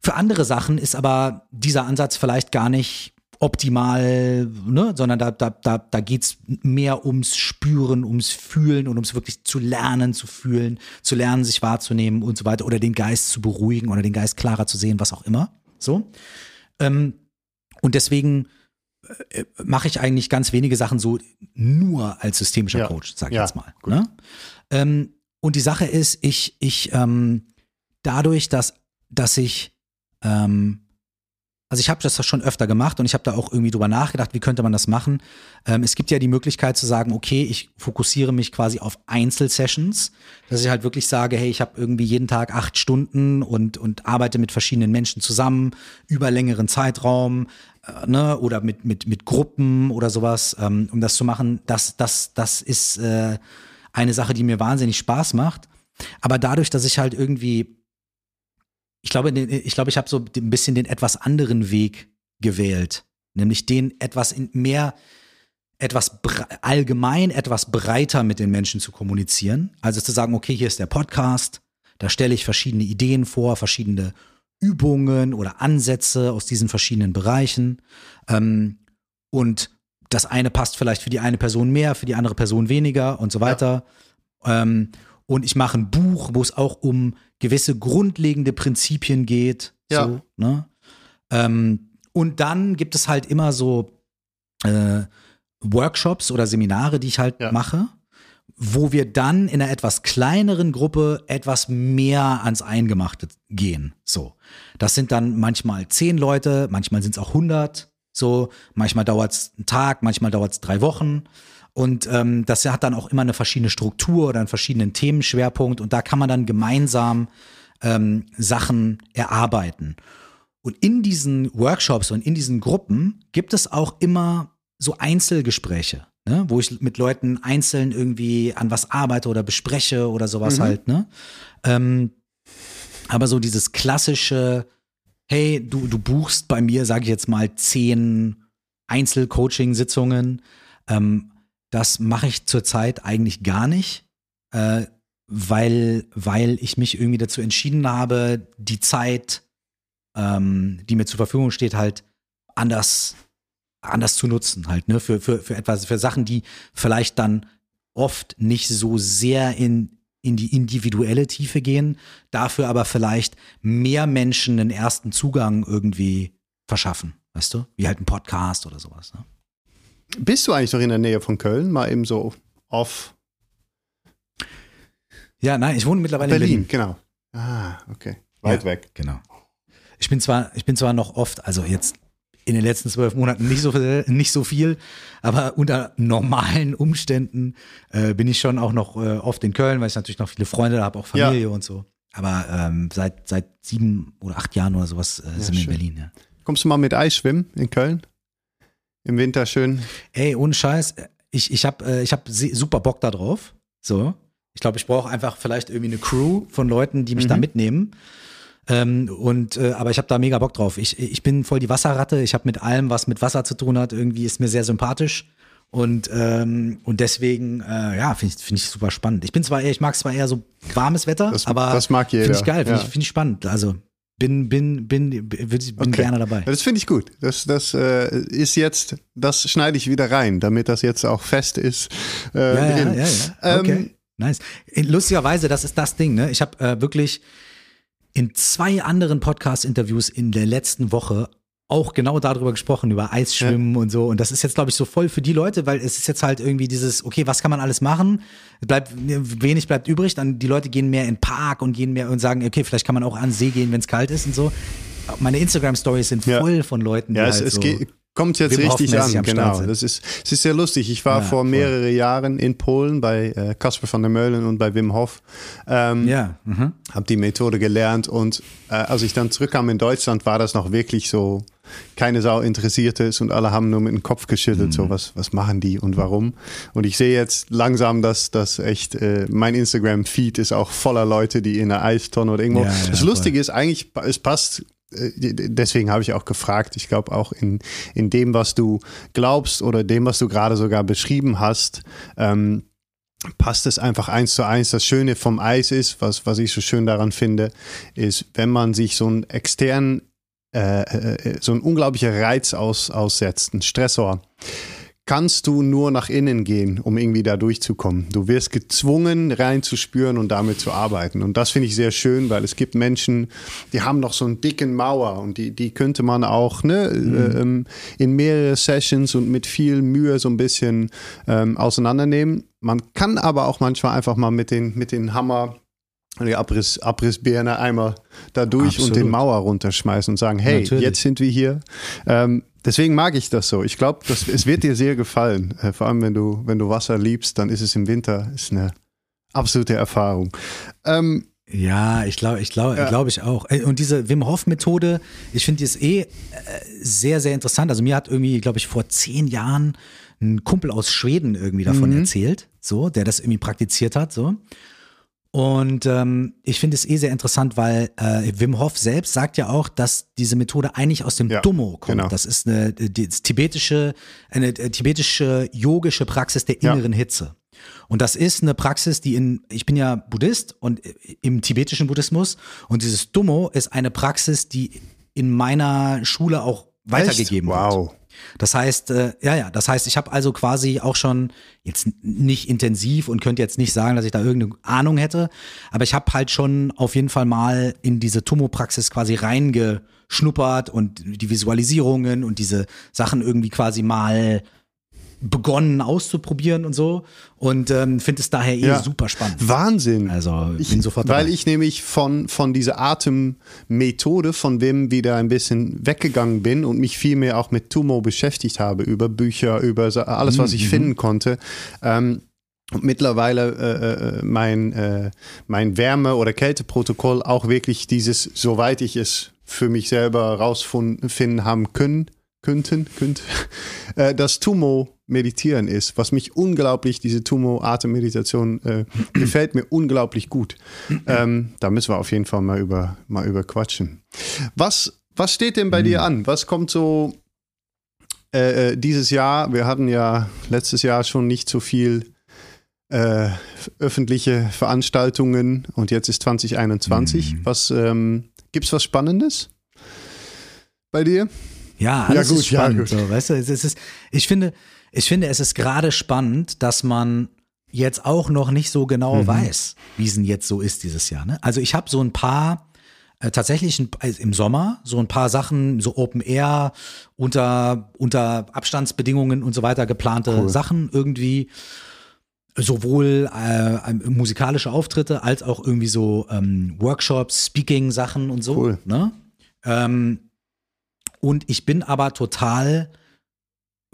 Für andere Sachen ist aber dieser Ansatz vielleicht gar nicht optimal, ne? sondern da, da, da, da geht's mehr ums Spüren, ums Fühlen und ums wirklich zu lernen, zu fühlen, zu lernen, sich wahrzunehmen und so weiter oder den Geist zu beruhigen oder den Geist klarer zu sehen, was auch immer. So. Ähm, und deswegen äh, mache ich eigentlich ganz wenige Sachen so nur als systemischer Ja. Coach, sag ich Ja, jetzt mal. Ne? Ähm, und die Sache ist, ich, ich, ähm, dadurch, dass, dass ich, ähm, also ich habe das schon öfter gemacht und ich habe da auch irgendwie drüber nachgedacht, wie könnte man das machen. Ähm, es gibt ja die Möglichkeit zu sagen, okay, ich fokussiere mich quasi auf Einzelsessions, dass ich halt wirklich sage, hey, ich habe irgendwie jeden Tag acht Stunden und, und arbeite mit verschiedenen Menschen zusammen über längeren Zeitraum, äh, ne, oder mit, mit, mit Gruppen oder sowas, ähm, um das zu machen. Das, das, das ist äh, eine Sache, die mir wahnsinnig Spaß macht. Aber dadurch, dass ich halt irgendwie ich glaube, ich glaube, ich habe so ein bisschen den etwas anderen Weg gewählt, nämlich den etwas in mehr etwas allgemein etwas breiter mit den Menschen zu kommunizieren. Also zu sagen, okay, hier ist der Podcast, da stelle ich verschiedene Ideen vor, verschiedene Übungen oder Ansätze aus diesen verschiedenen Bereichen. Ähm, und das eine passt vielleicht für die eine Person mehr, für die andere Person weniger und so weiter. Ähm, und ich mache ein Buch, wo es auch um gewisse grundlegende Prinzipien geht. Ja. So, ne? ähm, und dann gibt es halt immer so äh, Workshops oder Seminare, die ich halt Ja. mache, wo wir dann in einer etwas kleineren Gruppe etwas mehr ans Eingemachte gehen. So, das sind dann manchmal zehn Leute, manchmal sind es auch hundert. So, manchmal dauert es einen Tag, manchmal dauert es drei Wochen. Und ähm, das hat dann auch immer eine verschiedene Struktur oder einen verschiedenen Themenschwerpunkt. Und da kann man dann gemeinsam ähm, Sachen erarbeiten. Und in diesen Workshops und in diesen Gruppen gibt es auch immer so Einzelgespräche, ne? wo ich mit Leuten einzeln irgendwie an was arbeite oder bespreche oder sowas halt. Ne? Ähm, aber so dieses klassische, hey, du, du buchst bei mir, sage ich jetzt mal, zehn Einzelcoaching-Sitzungen. Ähm, das mache ich zurzeit eigentlich gar nicht, äh, weil, weil ich mich irgendwie dazu entschieden habe, die Zeit, ähm, die mir zur Verfügung steht, halt anders, anders zu nutzen, halt, ne, für, für, für etwas, für Sachen, die vielleicht dann oft nicht so sehr in, in die individuelle Tiefe gehen, dafür aber vielleicht mehr Menschen einen ersten Zugang irgendwie verschaffen, weißt du? Wie halt ein Podcast oder sowas. Ne? Bist du eigentlich noch in der Nähe von Köln? Mal eben so off Ja, nein, ich wohne mittlerweile Berlin, in Berlin. genau. Ah, okay. Weit Ja. weg. Genau. Ich bin zwar, ich bin zwar noch oft, also jetzt in den letzten zwölf Monaten nicht so viel, nicht so viel, aber unter normalen Umständen äh, bin ich schon auch noch äh, oft in Köln, weil ich natürlich noch viele Freunde habe, auch Ja. Familie und so. Aber ähm, seit seit sieben oder acht Jahren oder sowas äh, sind wir in. Berlin. Ja. Kommst du mal mit Eis schwimmen in Köln? Im Winter schön. Ey, ohne Scheiß, ich, ich habe äh, ich hab super Bock da drauf. So. Ich glaube, ich brauche einfach vielleicht irgendwie eine Crew von Leuten, die mich da mitnehmen. Ähm, und äh, aber ich habe da mega Bock drauf. Ich, ich bin voll die Wasserratte. Ich habe mit allem, was mit Wasser zu tun hat, irgendwie ist mir sehr sympathisch. Und, ähm, und deswegen, äh, ja, finde ich, find ich super spannend. Ich bin zwar eher, ich mag zwar eher so warmes Wetter, Das- aber das mag jeder, Finde ich geil, finde ja. ich, find ich spannend. Also bin, bin, bin, bin, bin Okay. gerne dabei. Das finde ich gut. Das, das äh, ist jetzt, das schneide ich wieder rein, damit das jetzt auch fest ist. Äh, Ja, ja, ja, ja. Okay. Ähm, nice. Lustigerweise, das ist das Ding, ne? Ich habe äh, wirklich in zwei anderen Podcast-Interviews in der letzten Woche auch genau darüber gesprochen, über Eisschwimmen und so. Und das ist jetzt, glaube ich, so voll für die Leute, weil es ist jetzt halt irgendwie dieses, okay, was kann man alles machen? Bleibt, wenig bleibt übrig, dann die Leute gehen mehr in den Park und gehen mehr und sagen, okay, vielleicht kann man auch an den See gehen, wenn es kalt ist und so. Meine Instagram-Stories sind Ja. voll von Leuten, die Ja, halt es, es so, geht, kommt jetzt Wim richtig an, genau. Das ist, es ist sehr lustig. Ich war Ja, vor voll. mehrere Jahren in Polen bei äh, Kasper van der Meulen und bei Wim Hof. Ähm, ja, mhm. habe die Methode gelernt und äh, als ich dann zurückkam in Deutschland, war das noch wirklich so, keine Sau interessierte es und alle haben nur mit dem Kopf geschüttelt, Mhm. so was, was machen die und warum. Und ich sehe jetzt langsam, dass das echt, äh, mein Instagram-Feed ist auch voller Leute, die in einer Eistonne oder irgendwo. Ja, ja, das voll. Lustige ist eigentlich, es passt deswegen habe ich auch gefragt. Ich glaube auch in, in dem, was du glaubst oder dem, was du gerade sogar beschrieben hast, ähm, passt es einfach eins zu eins. Das Schöne vom Eis ist, was, was ich so schön daran finde, ist, wenn man sich so einen externen, äh, äh, so ein unglaublicher Reiz aus, aussetzt, ein Stressor, kannst du nur nach innen gehen, um irgendwie da durchzukommen. Du wirst gezwungen, reinzuspüren und damit zu arbeiten. Und das finde ich sehr schön, weil es gibt Menschen, die haben noch so einen dicken Mauer und die, die könnte man auch ne, mhm. äh, in mehrere Sessions und mit viel Mühe so ein bisschen ähm, auseinandernehmen. Man kann aber auch manchmal einfach mal mit den, mit den Hammer die Abriss, Abrissbirne einmal da durch und den Mauer runterschmeißen und sagen, hey, Natürlich. jetzt sind wir hier. Ähm, deswegen mag ich das so. Ich glaube, es wird dir sehr gefallen. Äh, vor allem, wenn du, wenn du Wasser liebst, dann ist es im Winter ist eine absolute Erfahrung. Ähm, ja, ich glaube, ich glaube, ja. glaube ich auch. Und diese Wim Hof Methode, ich finde die ist eh äh, sehr, sehr interessant. Also mir hat irgendwie, glaube ich, vor zehn Jahren ein Kumpel aus Schweden irgendwie davon mhm. erzählt, so, der das irgendwie praktiziert hat, so. Und ähm, ich finde es eh sehr interessant, weil äh, Wim Hof selbst sagt ja auch, dass diese Methode eigentlich aus dem ja, Dummo kommt. Genau. Das ist eine die, tibetische, eine äh, tibetische yogische Praxis der inneren ja. Hitze. Und das ist eine Praxis, die in, ich bin ja Buddhist und äh, im tibetischen Buddhismus und dieses Dummo ist eine Praxis, die in meiner Schule auch weitergegeben Echt? wow. wird. Das heißt, äh, ja, ja, das heißt, ich habe also quasi auch schon jetzt nicht intensiv und könnte jetzt nicht sagen, dass ich da irgendeine Ahnung hätte, aber ich habe halt schon auf jeden Fall mal in diese Tomo-Praxis quasi reingeschnuppert und die Visualisierungen und diese Sachen irgendwie quasi mal begonnen auszuprobieren und so und ähm, finde es daher eh ja. super spannend. Wahnsinn. Also ich, bin sofort dabei. Weil ich nämlich von, von dieser Atemmethode von Wim wieder ein bisschen weggegangen bin und mich viel mehr auch mit Tumo beschäftigt habe, über Bücher, über alles, was ich mhm. finden konnte. Ähm, und mittlerweile äh, äh, mein, äh, mein Wärme- oder Kälteprotokoll auch wirklich dieses, soweit ich es für mich selber rausfinden haben können, könnten, könnte, äh, das Tumo meditieren ist, was mich unglaublich, diese Tumo-Atemmeditation äh, gefällt mir unglaublich gut. Ähm, da müssen wir auf jeden Fall mal über, mal über quatschen. Was, was steht denn bei hm. dir an? Was kommt so äh, äh, dieses Jahr? Wir hatten ja letztes Jahr schon nicht so viel äh, öffentliche Veranstaltungen und jetzt ist 2021. Hm. Was ähm, gibt es was Spannendes bei dir? Ja, alles ja, gut, ist spannend. Ja, so, weißt du, es ist, ich finde, ich finde, es ist gerade spannend, dass man jetzt auch noch nicht so genau mhm. weiß, wie es denn jetzt so ist dieses Jahr. Ne? Also ich habe so ein paar äh, tatsächlich ein, also im Sommer so ein paar Sachen, so Open Air unter unter Abstandsbedingungen und so weiter geplante cool. Sachen irgendwie sowohl äh, musikalische Auftritte als auch irgendwie so ähm, Workshops, Speaking-Sachen und so. Cool. Ne? Ähm, und ich bin aber total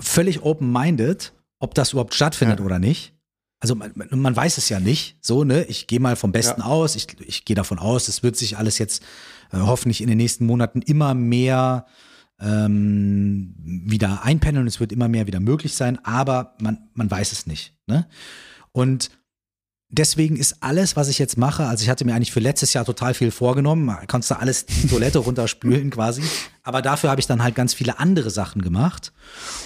völlig open-minded, ob das überhaupt stattfindet ja. oder nicht. Also man, man, weiß es ja nicht. So, ne? Ich gehe mal vom Besten ja. aus. Ich, ich gehe davon aus, es wird sich alles jetzt äh, hoffentlich in den nächsten Monaten immer mehr ähm, wieder einpendeln. Es wird immer mehr wieder möglich sein, aber man, man weiß es nicht. Ne? Und deswegen ist alles, was ich jetzt mache, also ich hatte mir eigentlich für letztes Jahr total viel vorgenommen, kannst du alles die Toilette runterspülen quasi, aber dafür habe ich dann halt ganz viele andere Sachen gemacht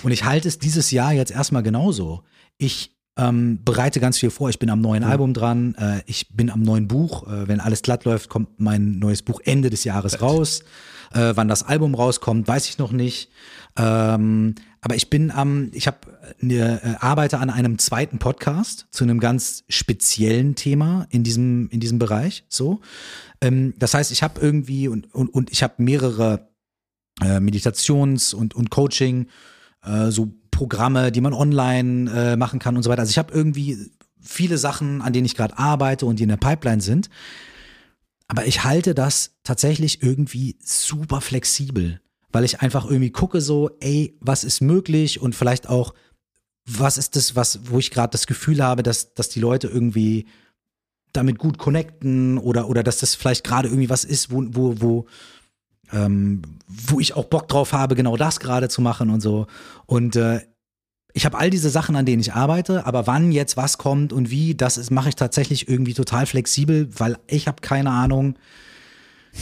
und ich halte es dieses Jahr jetzt erstmal genauso. Ich ähm, bereite ganz viel vor. Ich bin am neuen mhm. Album dran. Äh, ich bin am neuen Buch. Äh, wenn alles glatt läuft, kommt mein neues Buch Ende des Jahres raus. Äh, wann das Album rauskommt, weiß ich noch nicht. Ähm, aber ich bin am, ich habe eine, äh, arbeite an einem zweiten Podcast zu einem ganz speziellen Thema in diesem in diesem Bereich. So, ähm, das heißt, ich habe irgendwie und und, und ich habe mehrere äh, Meditations und und Coaching äh, so Programme, die man online äh, machen kann und so weiter. Also ich habe irgendwie viele Sachen, an denen ich gerade arbeite und die in der Pipeline sind. Aber ich halte das tatsächlich irgendwie super flexibel weil ich einfach irgendwie gucke so, ey, was ist möglich und vielleicht auch, was ist das, was, wo ich gerade das Gefühl habe, dass, dass die Leute irgendwie damit gut connecten oder, oder dass das vielleicht gerade irgendwie was ist, wo, wo, wo, ähm, wo ich auch Bock drauf habe, genau das gerade zu machen und so. Und äh, ich habe all diese Sachen, an denen ich arbeite, aber wann jetzt was kommt und wie, das mache ich tatsächlich irgendwie total flexibel, weil ich habe keine Ahnung,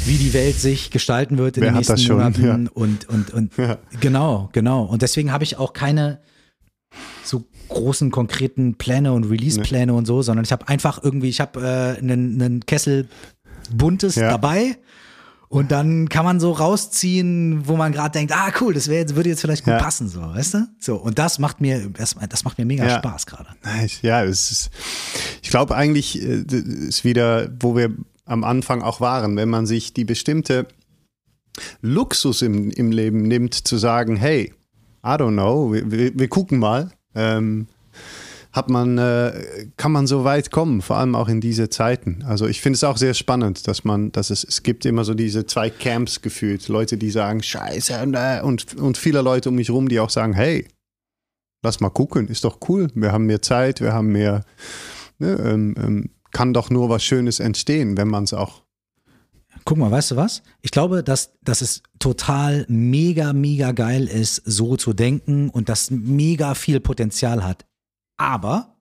wie die Welt sich gestalten wird in Wer den nächsten? Monaten Ja. und und und Ja. genau, genau. Und deswegen habe ich auch keine so großen konkreten Pläne und Release-Pläne und so, sondern ich habe einfach irgendwie, ich habe äh, einen, einen Kessel buntes Ja. dabei und dann kann man so rausziehen, wo man gerade denkt, ah cool, das wäre jetzt, würde jetzt vielleicht gut Ja. passen, so, weißt du? So und das macht mir, das, das macht mir mega Ja. Spaß gerade. Ja, es ist, ich glaube eigentlich äh, ist wieder, wo wir am Anfang auch waren, wenn man sich die bestimmte Luxus im, im Leben nimmt, zu sagen, hey, I don't know, wir, wir, gucken mal, ähm, hat man, äh, kann man so weit kommen, vor allem auch in diese Zeiten. Also ich finde es auch sehr spannend, dass man, dass es, es gibt immer so diese zwei Camps gefühlt, Leute, die sagen, scheiße, und, äh, und viele Leute um mich rum, die auch sagen, hey, lass mal gucken, ist doch cool. Wir haben mehr Zeit, wir haben mehr, ne, ähm, ähm, kann doch nur was Schönes entstehen, wenn man es auch. Guck mal, weißt du was? Ich glaube, dass, dass es total mega, mega geil ist, so zu denken und das mega viel Potenzial hat. Aber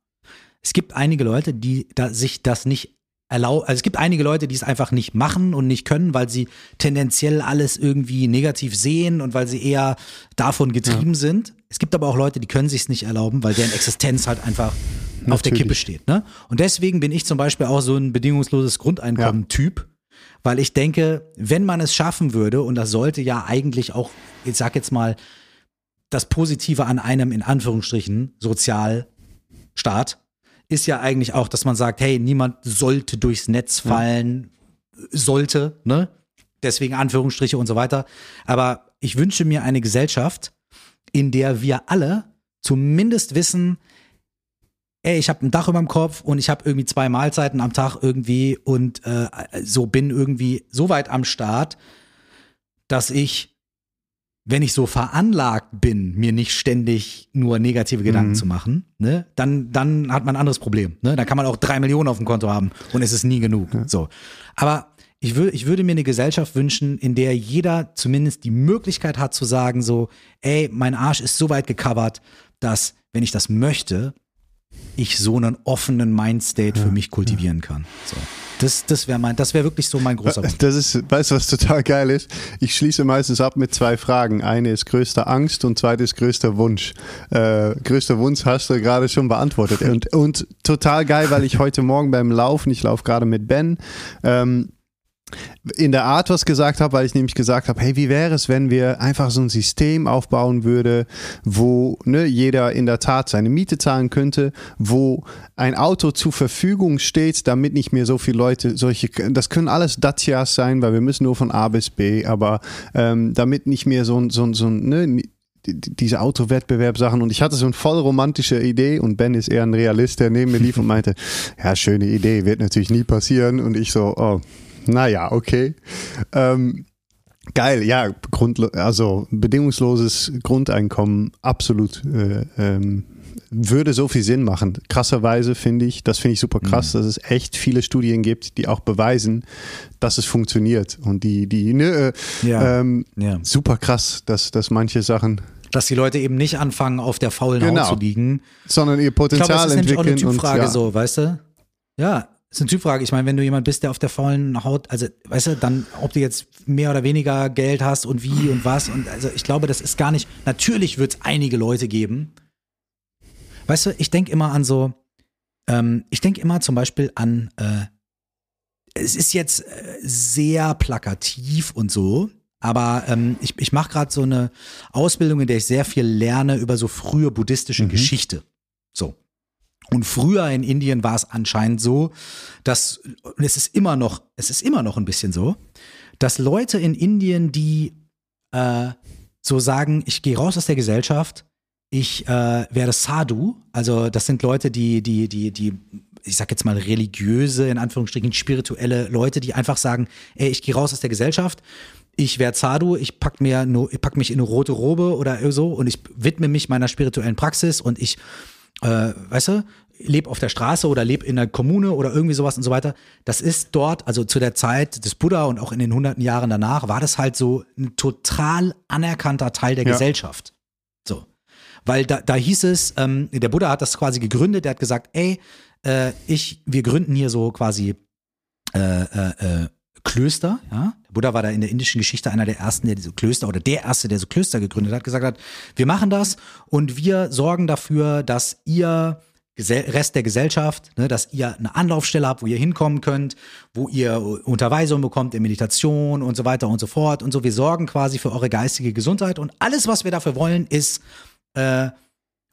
es gibt einige Leute, die da sich das nicht erlauben. Also es gibt einige Leute, die es einfach nicht machen und nicht können, weil sie tendenziell alles irgendwie negativ sehen und weil sie eher davon getrieben sind. Es gibt aber auch Leute, die können sich es nicht erlauben, weil deren Existenz halt einfach auf der. Kippe steht. Ne? Und deswegen bin ich zum Beispiel auch so ein bedingungsloses Grundeinkommen-Typ, weil ich denke, wenn man es schaffen würde, und das sollte ja eigentlich auch, ich sag jetzt mal, das Positive an einem in Anführungsstrichen Sozialstaat ist ja eigentlich auch, dass man sagt, hey, niemand sollte durchs Netz fallen, sollte, ne? Deswegen Anführungsstriche und so weiter. Aber ich wünsche mir eine Gesellschaft, in der wir alle zumindest wissen, ey, ich habe ein Dach über dem Kopf und ich habe irgendwie zwei Mahlzeiten am Tag irgendwie und äh, so bin irgendwie so weit am Start, dass ich, wenn ich so veranlagt bin, mir nicht ständig nur negative Gedanken Mhm. zu machen, ne, dann, dann hat man ein anderes Problem. Ne? Dann kann man auch drei Millionen auf dem Konto haben und es ist nie genug. So. Aber ich, wür, ich würde mir eine Gesellschaft wünschen, in der jeder zumindest die Möglichkeit hat zu sagen, so, ey, mein Arsch ist so weit gecovert, dass, wenn ich das möchte, ich so einen offenen Mindstate für mich kultivieren kann. So. Das, das wäre mein, das wäre wirklich so mein großer Wunsch. Das ist, weißt du, was total geil ist? Ich schließe meistens ab mit zwei Fragen. Eine ist größter Angst und zweite ist größter Wunsch. Äh, größter Wunsch hast du gerade schon beantwortet. Und, und total geil, weil ich heute Morgen beim Laufen, ich laufe gerade mit Ben, ähm, in der Art was gesagt habe, weil ich nämlich gesagt habe, hey, wie wäre es, wenn wir einfach so ein System aufbauen würde, wo ne, jeder in der Tat seine Miete zahlen könnte, wo ein Auto zur Verfügung steht, damit nicht mehr so viele Leute solche, das können alles Dacias sein, weil wir müssen nur von A bis B, aber ähm, damit nicht mehr so ein, so so ne, die- die- diese Autowettbewerbssachen. Und ich hatte so eine voll romantische Idee und Ben ist eher ein Realist, der neben mir lief und meinte, ja, schöne Idee, wird natürlich nie passieren. Und ich so, oh, naja, okay. Ähm, geil, ja, Grund, also bedingungsloses Grundeinkommen, absolut. Äh, ähm, würde so viel Sinn machen. Krasserweise finde ich, das finde ich super krass, dass es echt viele Studien gibt, die auch beweisen, dass es funktioniert. Und die, die, ne, äh, Ja. ähm, Ja. super krass, dass, dass manche Sachen, Dass die Leute eben nicht anfangen, auf der faulen Genau. Haut zu liegen. sondern ihr Ich glaube, Potenzial das ist nämlich auch eine entwickeln. Typfrage und, ja. so, weißt du? Ja, ist eine Typfrage. Ich meine, wenn du jemand bist, der auf der faulen Haut, also, weißt du, dann, ob du jetzt mehr oder weniger Geld hast und wie und was. Und also ich glaube, das ist gar nicht. Natürlich wird es einige Leute geben. Weißt du, ich denke immer an so, ähm, ich denke immer zum Beispiel an, äh, es ist jetzt äh, sehr plakativ und so, aber ähm, ich, ich mache gerade so eine Ausbildung, in der ich sehr viel lerne über so frühe buddhistische Geschichte. So. Und früher in Indien war es anscheinend so, dass, und es ist immer noch, es ist immer noch ein bisschen so, dass Leute in Indien, die äh, so sagen, ich gehe raus aus der Gesellschaft, ich äh, werde Sadhu, also das sind Leute, die, die, die, die, ich sag jetzt mal religiöse, in Anführungsstrichen spirituelle Leute, die einfach sagen, ey, ich gehe raus aus der Gesellschaft, ich werde Sadhu, ich pack mir ich pack mich in eine rote Robe oder so und ich widme mich meiner spirituellen Praxis und ich äh, weißt du, lebe auf der Straße oder lebe in einer Kommune oder irgendwie sowas und so weiter. Das ist dort, also zu der Zeit des Buddha und auch in den hunderten Jahren danach, war das halt so ein total anerkannter Teil der Ja. Gesellschaft. So. Weil da, da hieß es, ähm, der Buddha hat das quasi gegründet, der hat gesagt, ey, äh, ich, wir gründen hier so quasi äh, äh, äh, Klöster, ja. Der Buddha war da in der indischen Geschichte einer der ersten, der diese Klöster oder der erste, der so Klöster gegründet hat, gesagt hat, wir machen das und wir sorgen dafür, dass ihr Rest der Gesellschaft, ne, dass ihr eine Anlaufstelle habt, wo ihr hinkommen könnt, wo ihr Unterweisung bekommt in Meditation und so weiter und so fort und so. Wir sorgen quasi für eure geistige Gesundheit und alles, was wir dafür wollen, ist äh,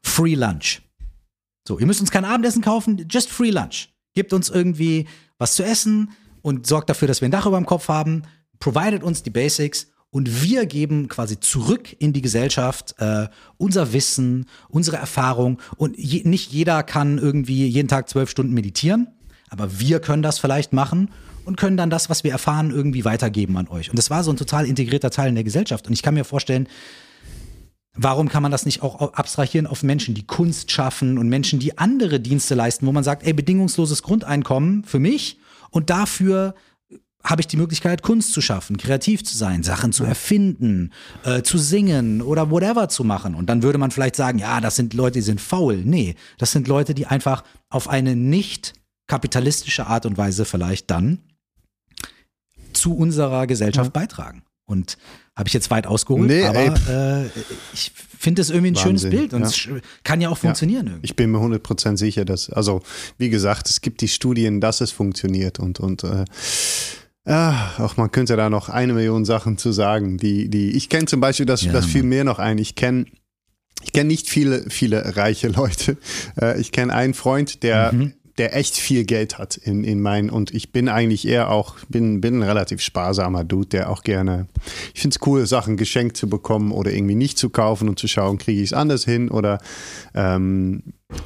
Free Lunch. So, ihr müsst uns kein Abendessen kaufen, just Free Lunch. Gebt uns irgendwie was zu essen und sorgt dafür, dass wir ein Dach über dem Kopf haben, provided uns die Basics und wir geben quasi zurück in die Gesellschaft äh, unser Wissen, unsere Erfahrung. Und je, nicht jeder kann irgendwie jeden Tag zwölf Stunden meditieren, aber wir können das vielleicht machen und können dann das, was wir erfahren, irgendwie weitergeben an euch. Und das war so ein total integrierter Teil in der Gesellschaft. Und ich kann mir vorstellen, Warum kann man das nicht auch abstrahieren auf Menschen, die Kunst schaffen und Menschen, die andere Dienste leisten, wo man sagt, ey, bedingungsloses Grundeinkommen für mich und dafür habe ich die Möglichkeit, Kunst zu schaffen, kreativ zu sein, Sachen zu erfinden, äh, zu singen oder whatever zu machen. Und dann würde man vielleicht sagen, ja, das sind Leute, die sind faul. Nee, das sind Leute, die einfach auf eine nicht kapitalistische Art und Weise vielleicht dann zu unserer Gesellschaft ja. beitragen. Und habe ich jetzt weit ausgeholt, nee, aber äh, ich finde es irgendwie ein Wahnsinn, schönes Bild und ja. es kann ja auch funktionieren. Ja, ich bin mir 100% sicher, dass, also wie gesagt, es gibt die Studien, dass es funktioniert und, und äh, Ah, auch man könnte da noch eine Million Sachen zu sagen. Die, die, ich kenne zum Beispiel das, ja, das viel mehr noch ein. Ich kenne ich kenne nicht viele, viele reiche Leute. Äh, ich kenne einen Freund, der, mhm. der echt viel Geld hat in, in meinen, und ich bin eigentlich eher auch, bin, bin ein relativ sparsamer Dude, der auch gerne, ich finde es cool, Sachen geschenkt zu bekommen oder irgendwie nicht zu kaufen und zu schauen, kriege ich es anders hin oder, ähm,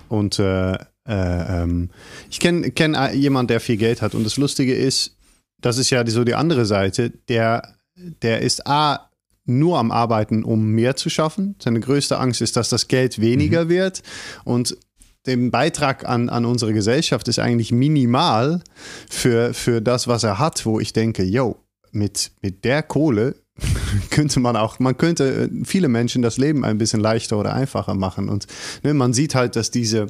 und, äh, äh, ähm, ich kenne kenn jemanden, der viel Geld hat und das Lustige ist, das ist ja so die andere Seite, der, der ist A, nur am Arbeiten, um mehr zu schaffen. Seine größte Angst ist, dass das Geld weniger mhm. wird. Und der Beitrag an, an unsere Gesellschaft ist eigentlich minimal für, für das, was er hat, wo ich denke, yo, mit, mit der Kohle könnte man auch, man könnte viele Menschen das Leben ein bisschen leichter oder einfacher machen. Und ne, man sieht halt, dass diese,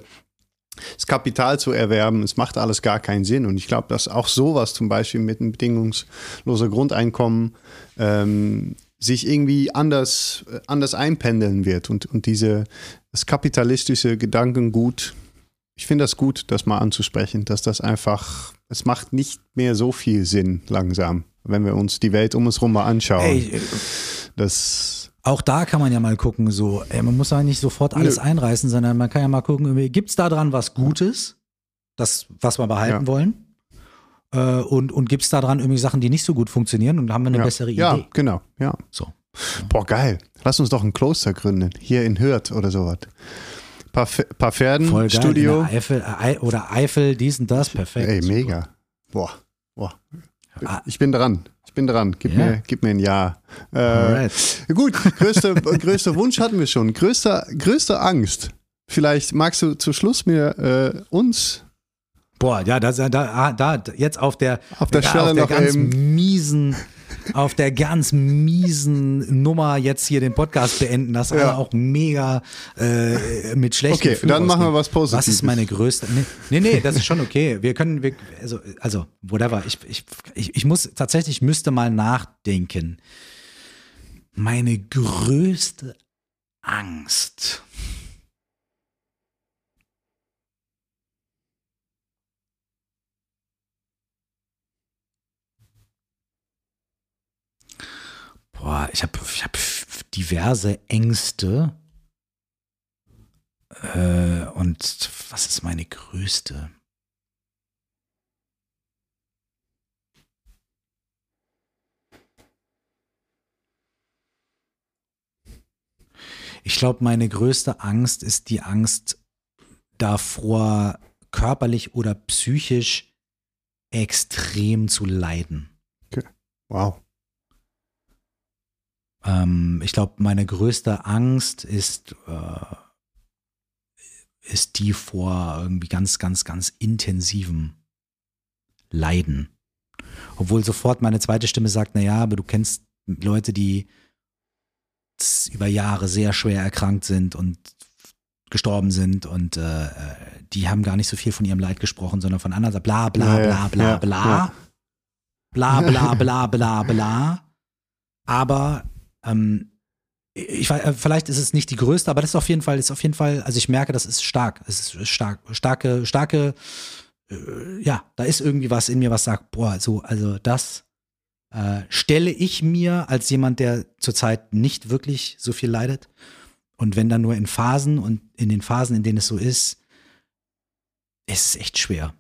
das Kapital zu erwerben, es macht alles gar keinen Sinn. Und ich glaube, dass auch sowas zum Beispiel mit einem bedingungslosen Grundeinkommen ähm, sich irgendwie anders, äh, anders einpendeln wird. Und, und diese, das kapitalistische Gedankengut, ich finde das gut, das mal anzusprechen, dass das einfach, es macht nicht mehr so viel Sinn langsam, wenn wir uns die Welt um uns herum mal anschauen. Hey, äh, das auch da kann man ja mal gucken, so, ey, man muss ja nicht sofort alles Nö. einreißen, sondern man kann ja mal gucken, gibt es da dran was Gutes, das, was wir behalten ja. wollen? Äh, und und gibt es da dran irgendwie Sachen, die nicht so gut funktionieren und haben wir eine ja. bessere Idee? Ja, genau, ja. So. Boah, geil. Lass uns doch ein Kloster gründen, hier in Hürth oder sowas. Paar, paar Pferden, Voll geil, Studio. Eifel, äh, oder Eifel, dies und das, perfekt. Ey, mega. Boah, boah. Ich bin dran. Ich bin dran. Gib, yeah. mir, gib mir ein Ja. Äh, gut, größter größte Wunsch hatten wir schon. Größte, größte Angst. Vielleicht magst du zu Schluss mir äh, uns. Boah, ja, da, da, da, jetzt auf der, auf der, Stelle auf der ganz eben. miesen auf der ganz miesen Nummer jetzt hier den Podcast beenden, dass ja. alle auch mega äh, mit schlechten Okay, Gefühl dann machen wir was Positives. Was ist meine größte? Nee, nee, nee, das ist schon okay. Wir können, wir, also, also, whatever. Ich, ich, ich, ich muss tatsächlich müsste mal nachdenken. Meine größte Angst. Boah, ich habe ich hab diverse Ängste. Äh, und was ist meine größte? Ich glaube, meine größte Angst ist die Angst davor, körperlich oder psychisch extrem zu leiden. Okay. Wow. Ähm, ich glaube, meine größte Angst ist, äh, ist die vor irgendwie ganz, ganz, ganz intensivem Leiden. Obwohl sofort meine zweite Stimme sagt, naja, aber du kennst Leute, die über Jahre sehr schwer erkrankt sind und gestorben sind und äh, die haben gar nicht so viel von ihrem Leid gesprochen, sondern von anderen, bla bla bla bla bla. Ja, ja. bla bla bla bla bla. Aber ähm, ich weiß, äh, vielleicht ist es nicht die größte, aber das ist auf jeden Fall, ist auf jeden Fall, also ich merke, das ist stark. Es ist stark, starke, starke, äh, ja, da ist irgendwie was in mir, was sagt, boah, so, also das äh, stelle ich mir als jemand, der zurzeit nicht wirklich so viel leidet. Und wenn dann nur in Phasen und in den Phasen, in denen es so ist, ist es echt schwer.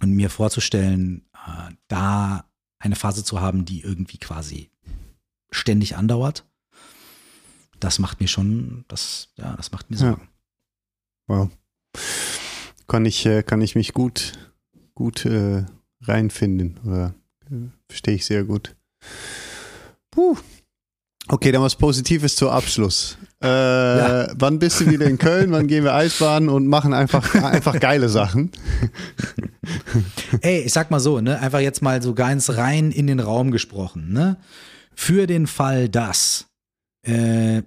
Und mir vorzustellen, äh, da eine Phase zu haben, die irgendwie quasi ständig andauert, das macht mir schon, das, ja, das macht mir Sorgen. Ja. Wow. Kann ich, äh, kann ich mich gut, gut äh, reinfinden oder äh, verstehe ich sehr gut. Puh. Okay, dann was Positives zum Abschluss. Äh, ja. Wann bist du wieder in Köln? wann gehen wir Eisbaden und machen einfach, einfach geile Sachen? Ey, ich sag mal so, ne, einfach jetzt mal so ganz rein in den Raum gesprochen, ne? Für den Fall, dass, äh,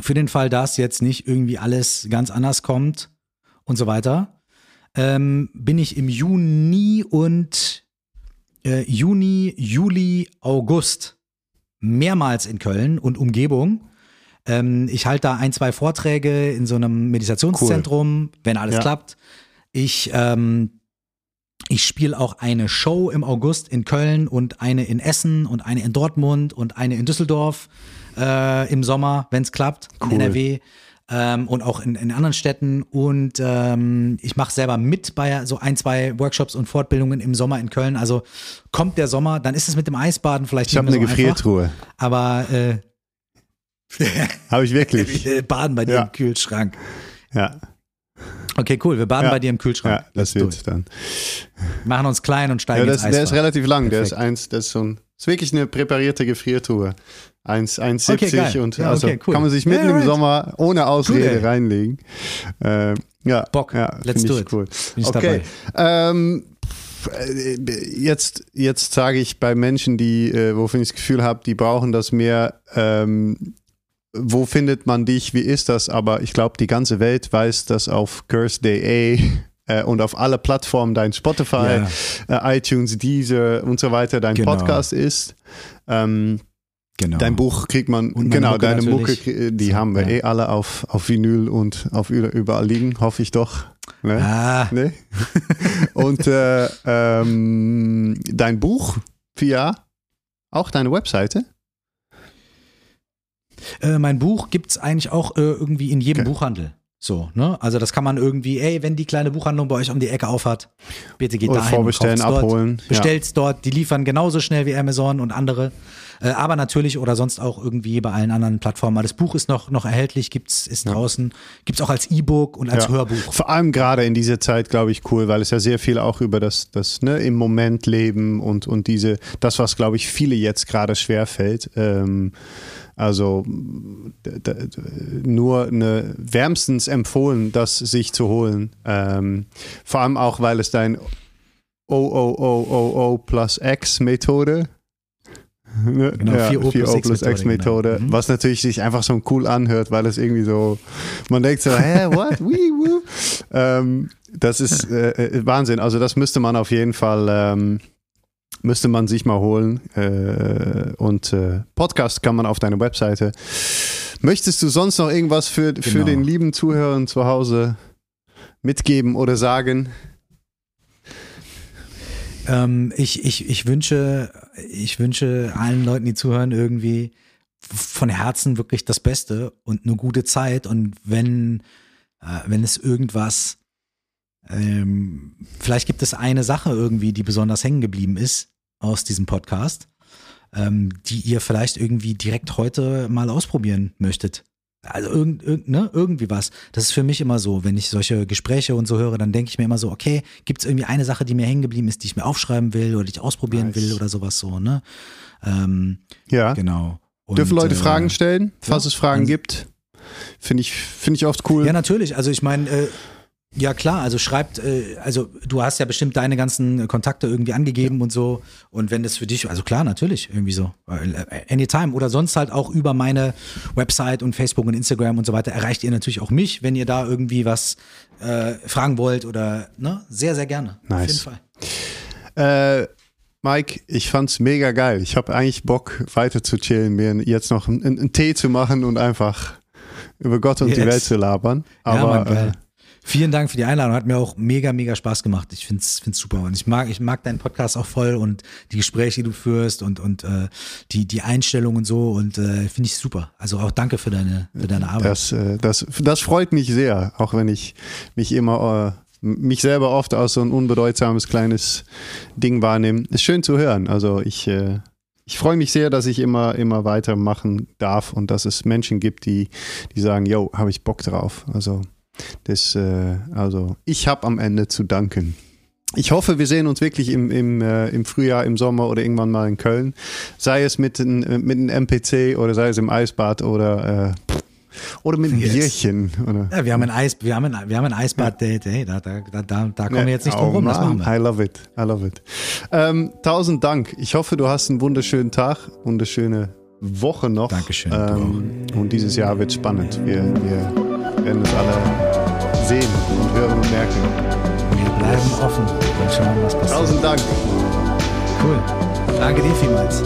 für den Fall, dass jetzt nicht irgendwie alles ganz anders kommt und so weiter, ähm, bin ich im Juni und äh, Juni, Juli, August mehrmals in Köln und Umgebung. Ähm, ich halte da ein, zwei Vorträge in so einem Meditationszentrum, cool. wenn alles ja. klappt. Ich, ähm, ich spiele auch eine Show im August in Köln und eine in Essen und eine in Dortmund und eine in Düsseldorf äh, im Sommer, wenn es klappt, cool. in NRW ähm, und auch in, in anderen Städten. Und ähm, ich mache selber mit bei so ein, zwei Workshops und Fortbildungen im Sommer in Köln. Also kommt der Sommer, dann ist es mit dem Eisbaden vielleicht ich nicht mehr so eine Gefriertruhe. Einfach, aber äh, habe ich wirklich. Wir baden bei dir ja. im Kühlschrank. Ja. Okay, cool. Wir baden ja. bei dir im Kühlschrank. Ja, das wird dann. Machen uns klein und steigen ja, das, Der ist relativ lang. Der ist eins, das ist so ein, ist wirklich eine präparierte Gefriertruhe. 1,70 okay, und ja, also okay, cool. kann man sich mitten yeah, right. im Sommer ohne Ausrede cool, reinlegen. Äh, ja, Bock. Ja, Let's do it. Cool. okay. Ähm, jetzt, jetzt sage ich bei Menschen, die, äh, wovon ich das Gefühl habe, die brauchen das mehr. Ähm, wo findet man dich? Wie ist das? Aber ich glaube, die ganze Welt weiß, dass auf Curse äh, und auf alle Plattformen dein Spotify, ja. äh, iTunes, Deezer und so weiter dein genau. Podcast ist. Ähm, Genau. Dein Buch kriegt man, genau, Mucke deine Mucke, die haben wir ja. eh alle auf, auf Vinyl und auf überall liegen, hoffe ich doch. Ne? Ah. Ne? und äh, ähm, dein Buch, Pia, auch deine Webseite? Äh, mein Buch gibt es eigentlich auch äh, irgendwie in jedem okay. Buchhandel. So, ne? Also das kann man irgendwie, ey, wenn die kleine Buchhandlung bei euch um die Ecke aufhat, bitte geht Oder dahin vorbestellen, abholen. Dort, bestellt's ja. dort, die liefern genauso schnell wie Amazon und andere. Äh, aber natürlich oder sonst auch irgendwie bei allen anderen Plattformen. Das Buch ist noch, noch erhältlich, gibt's, ist ja. draußen, gibt's auch als E-Book und als ja. Hörbuch. Vor allem gerade in dieser Zeit, glaube ich, cool, weil es ja sehr viel auch über das, das ne, im Moment leben und, und diese, das, was, glaube ich, viele jetzt gerade schwerfällt. Ähm, also nur eine wärmstens empfohlen, das sich zu holen. Ähm, vor allem auch, weil es dein OOOOO plus X Methode Ne? Genau, ja, 4O plus, 4O plus X-Methode, genau. mhm. was natürlich sich einfach so cool anhört, weil es irgendwie so, man denkt so, hä, what, wee, woo. Ähm, das ist äh, äh, Wahnsinn. Also das müsste man auf jeden Fall, ähm, müsste man sich mal holen. Äh, und äh, Podcast kann man auf deiner Webseite. Möchtest du sonst noch irgendwas für, genau. für den lieben Zuhörern zu Hause mitgeben oder sagen? Ähm, ich, ich, ich wünsche, ich wünsche allen Leuten, die zuhören, irgendwie von Herzen wirklich das Beste und eine gute Zeit. Und wenn, äh, wenn es irgendwas, ähm, vielleicht gibt es eine Sache irgendwie, die besonders hängen geblieben ist aus diesem Podcast, ähm, die ihr vielleicht irgendwie direkt heute mal ausprobieren möchtet. Also irgend, irgend, ne, irgendwie was. Das ist für mich immer so, wenn ich solche Gespräche und so höre, dann denke ich mir immer so, okay, gibt es irgendwie eine Sache, die mir hängen geblieben ist, die ich mir aufschreiben will oder die ich ausprobieren nice. will oder sowas so, ne? Ähm, ja. Genau. Und, Dürfen Leute äh, Fragen stellen, falls ja, es Fragen gibt? Finde ich, finde ich oft cool. Ja, natürlich. Also ich meine, äh, ja klar, also schreibt, äh, also du hast ja bestimmt deine ganzen Kontakte irgendwie angegeben ja. und so. Und wenn das für dich, also klar, natürlich, irgendwie so. Äh, anytime. Oder sonst halt auch über meine Website und Facebook und Instagram und so weiter erreicht ihr natürlich auch mich, wenn ihr da irgendwie was äh, fragen wollt oder ne? Sehr, sehr gerne. Nice. Auf jeden Fall. Äh, Mike, ich fand's mega geil. Ich habe eigentlich Bock, weiter zu chillen, mir jetzt noch einen, einen Tee zu machen und einfach über Gott und yes. die Welt zu labern. Aber ja, Mann, äh, Vielen Dank für die Einladung. Hat mir auch mega, mega Spaß gemacht. Ich find's, find's super. Und ich mag, ich mag deinen Podcast auch voll und die Gespräche, die du führst und, und äh, die, die Einstellung und so. Und äh, finde ich super. Also auch danke für deine, für deine Arbeit. Das, äh, das, das freut mich sehr, auch wenn ich mich immer äh, mich selber oft als so ein unbedeutsames kleines Ding wahrnehme. Ist schön zu hören. Also ich, äh, ich freue mich sehr, dass ich immer, immer weitermachen darf und dass es Menschen gibt, die, die sagen, yo, habe ich Bock drauf. Also das, äh, also ich habe am Ende zu danken. Ich hoffe, wir sehen uns wirklich im, im, äh, im Frühjahr, im Sommer oder irgendwann mal in Köln. Sei es mit, ein, mit einem MPC oder sei es im Eisbad oder, äh, oder mit einem yes. Bierchen. Oder? Ja, wir haben ein Eis, wir haben ein, wir haben ein Eisbad-Date. Hey, da, da, da, da kommen wir jetzt nicht drum oh rum. Das machen wir. I love it. I love it. Ähm, tausend Dank. Ich hoffe, du hast einen wunderschönen Tag, wunderschöne Woche noch. Dankeschön. Ähm, und dieses Jahr wird spannend. Wir, wir werden es alle sehen und hören und merken. Wir bleiben offen und schauen, was passiert. Tausend Dank. Cool. Danke dir vielmals.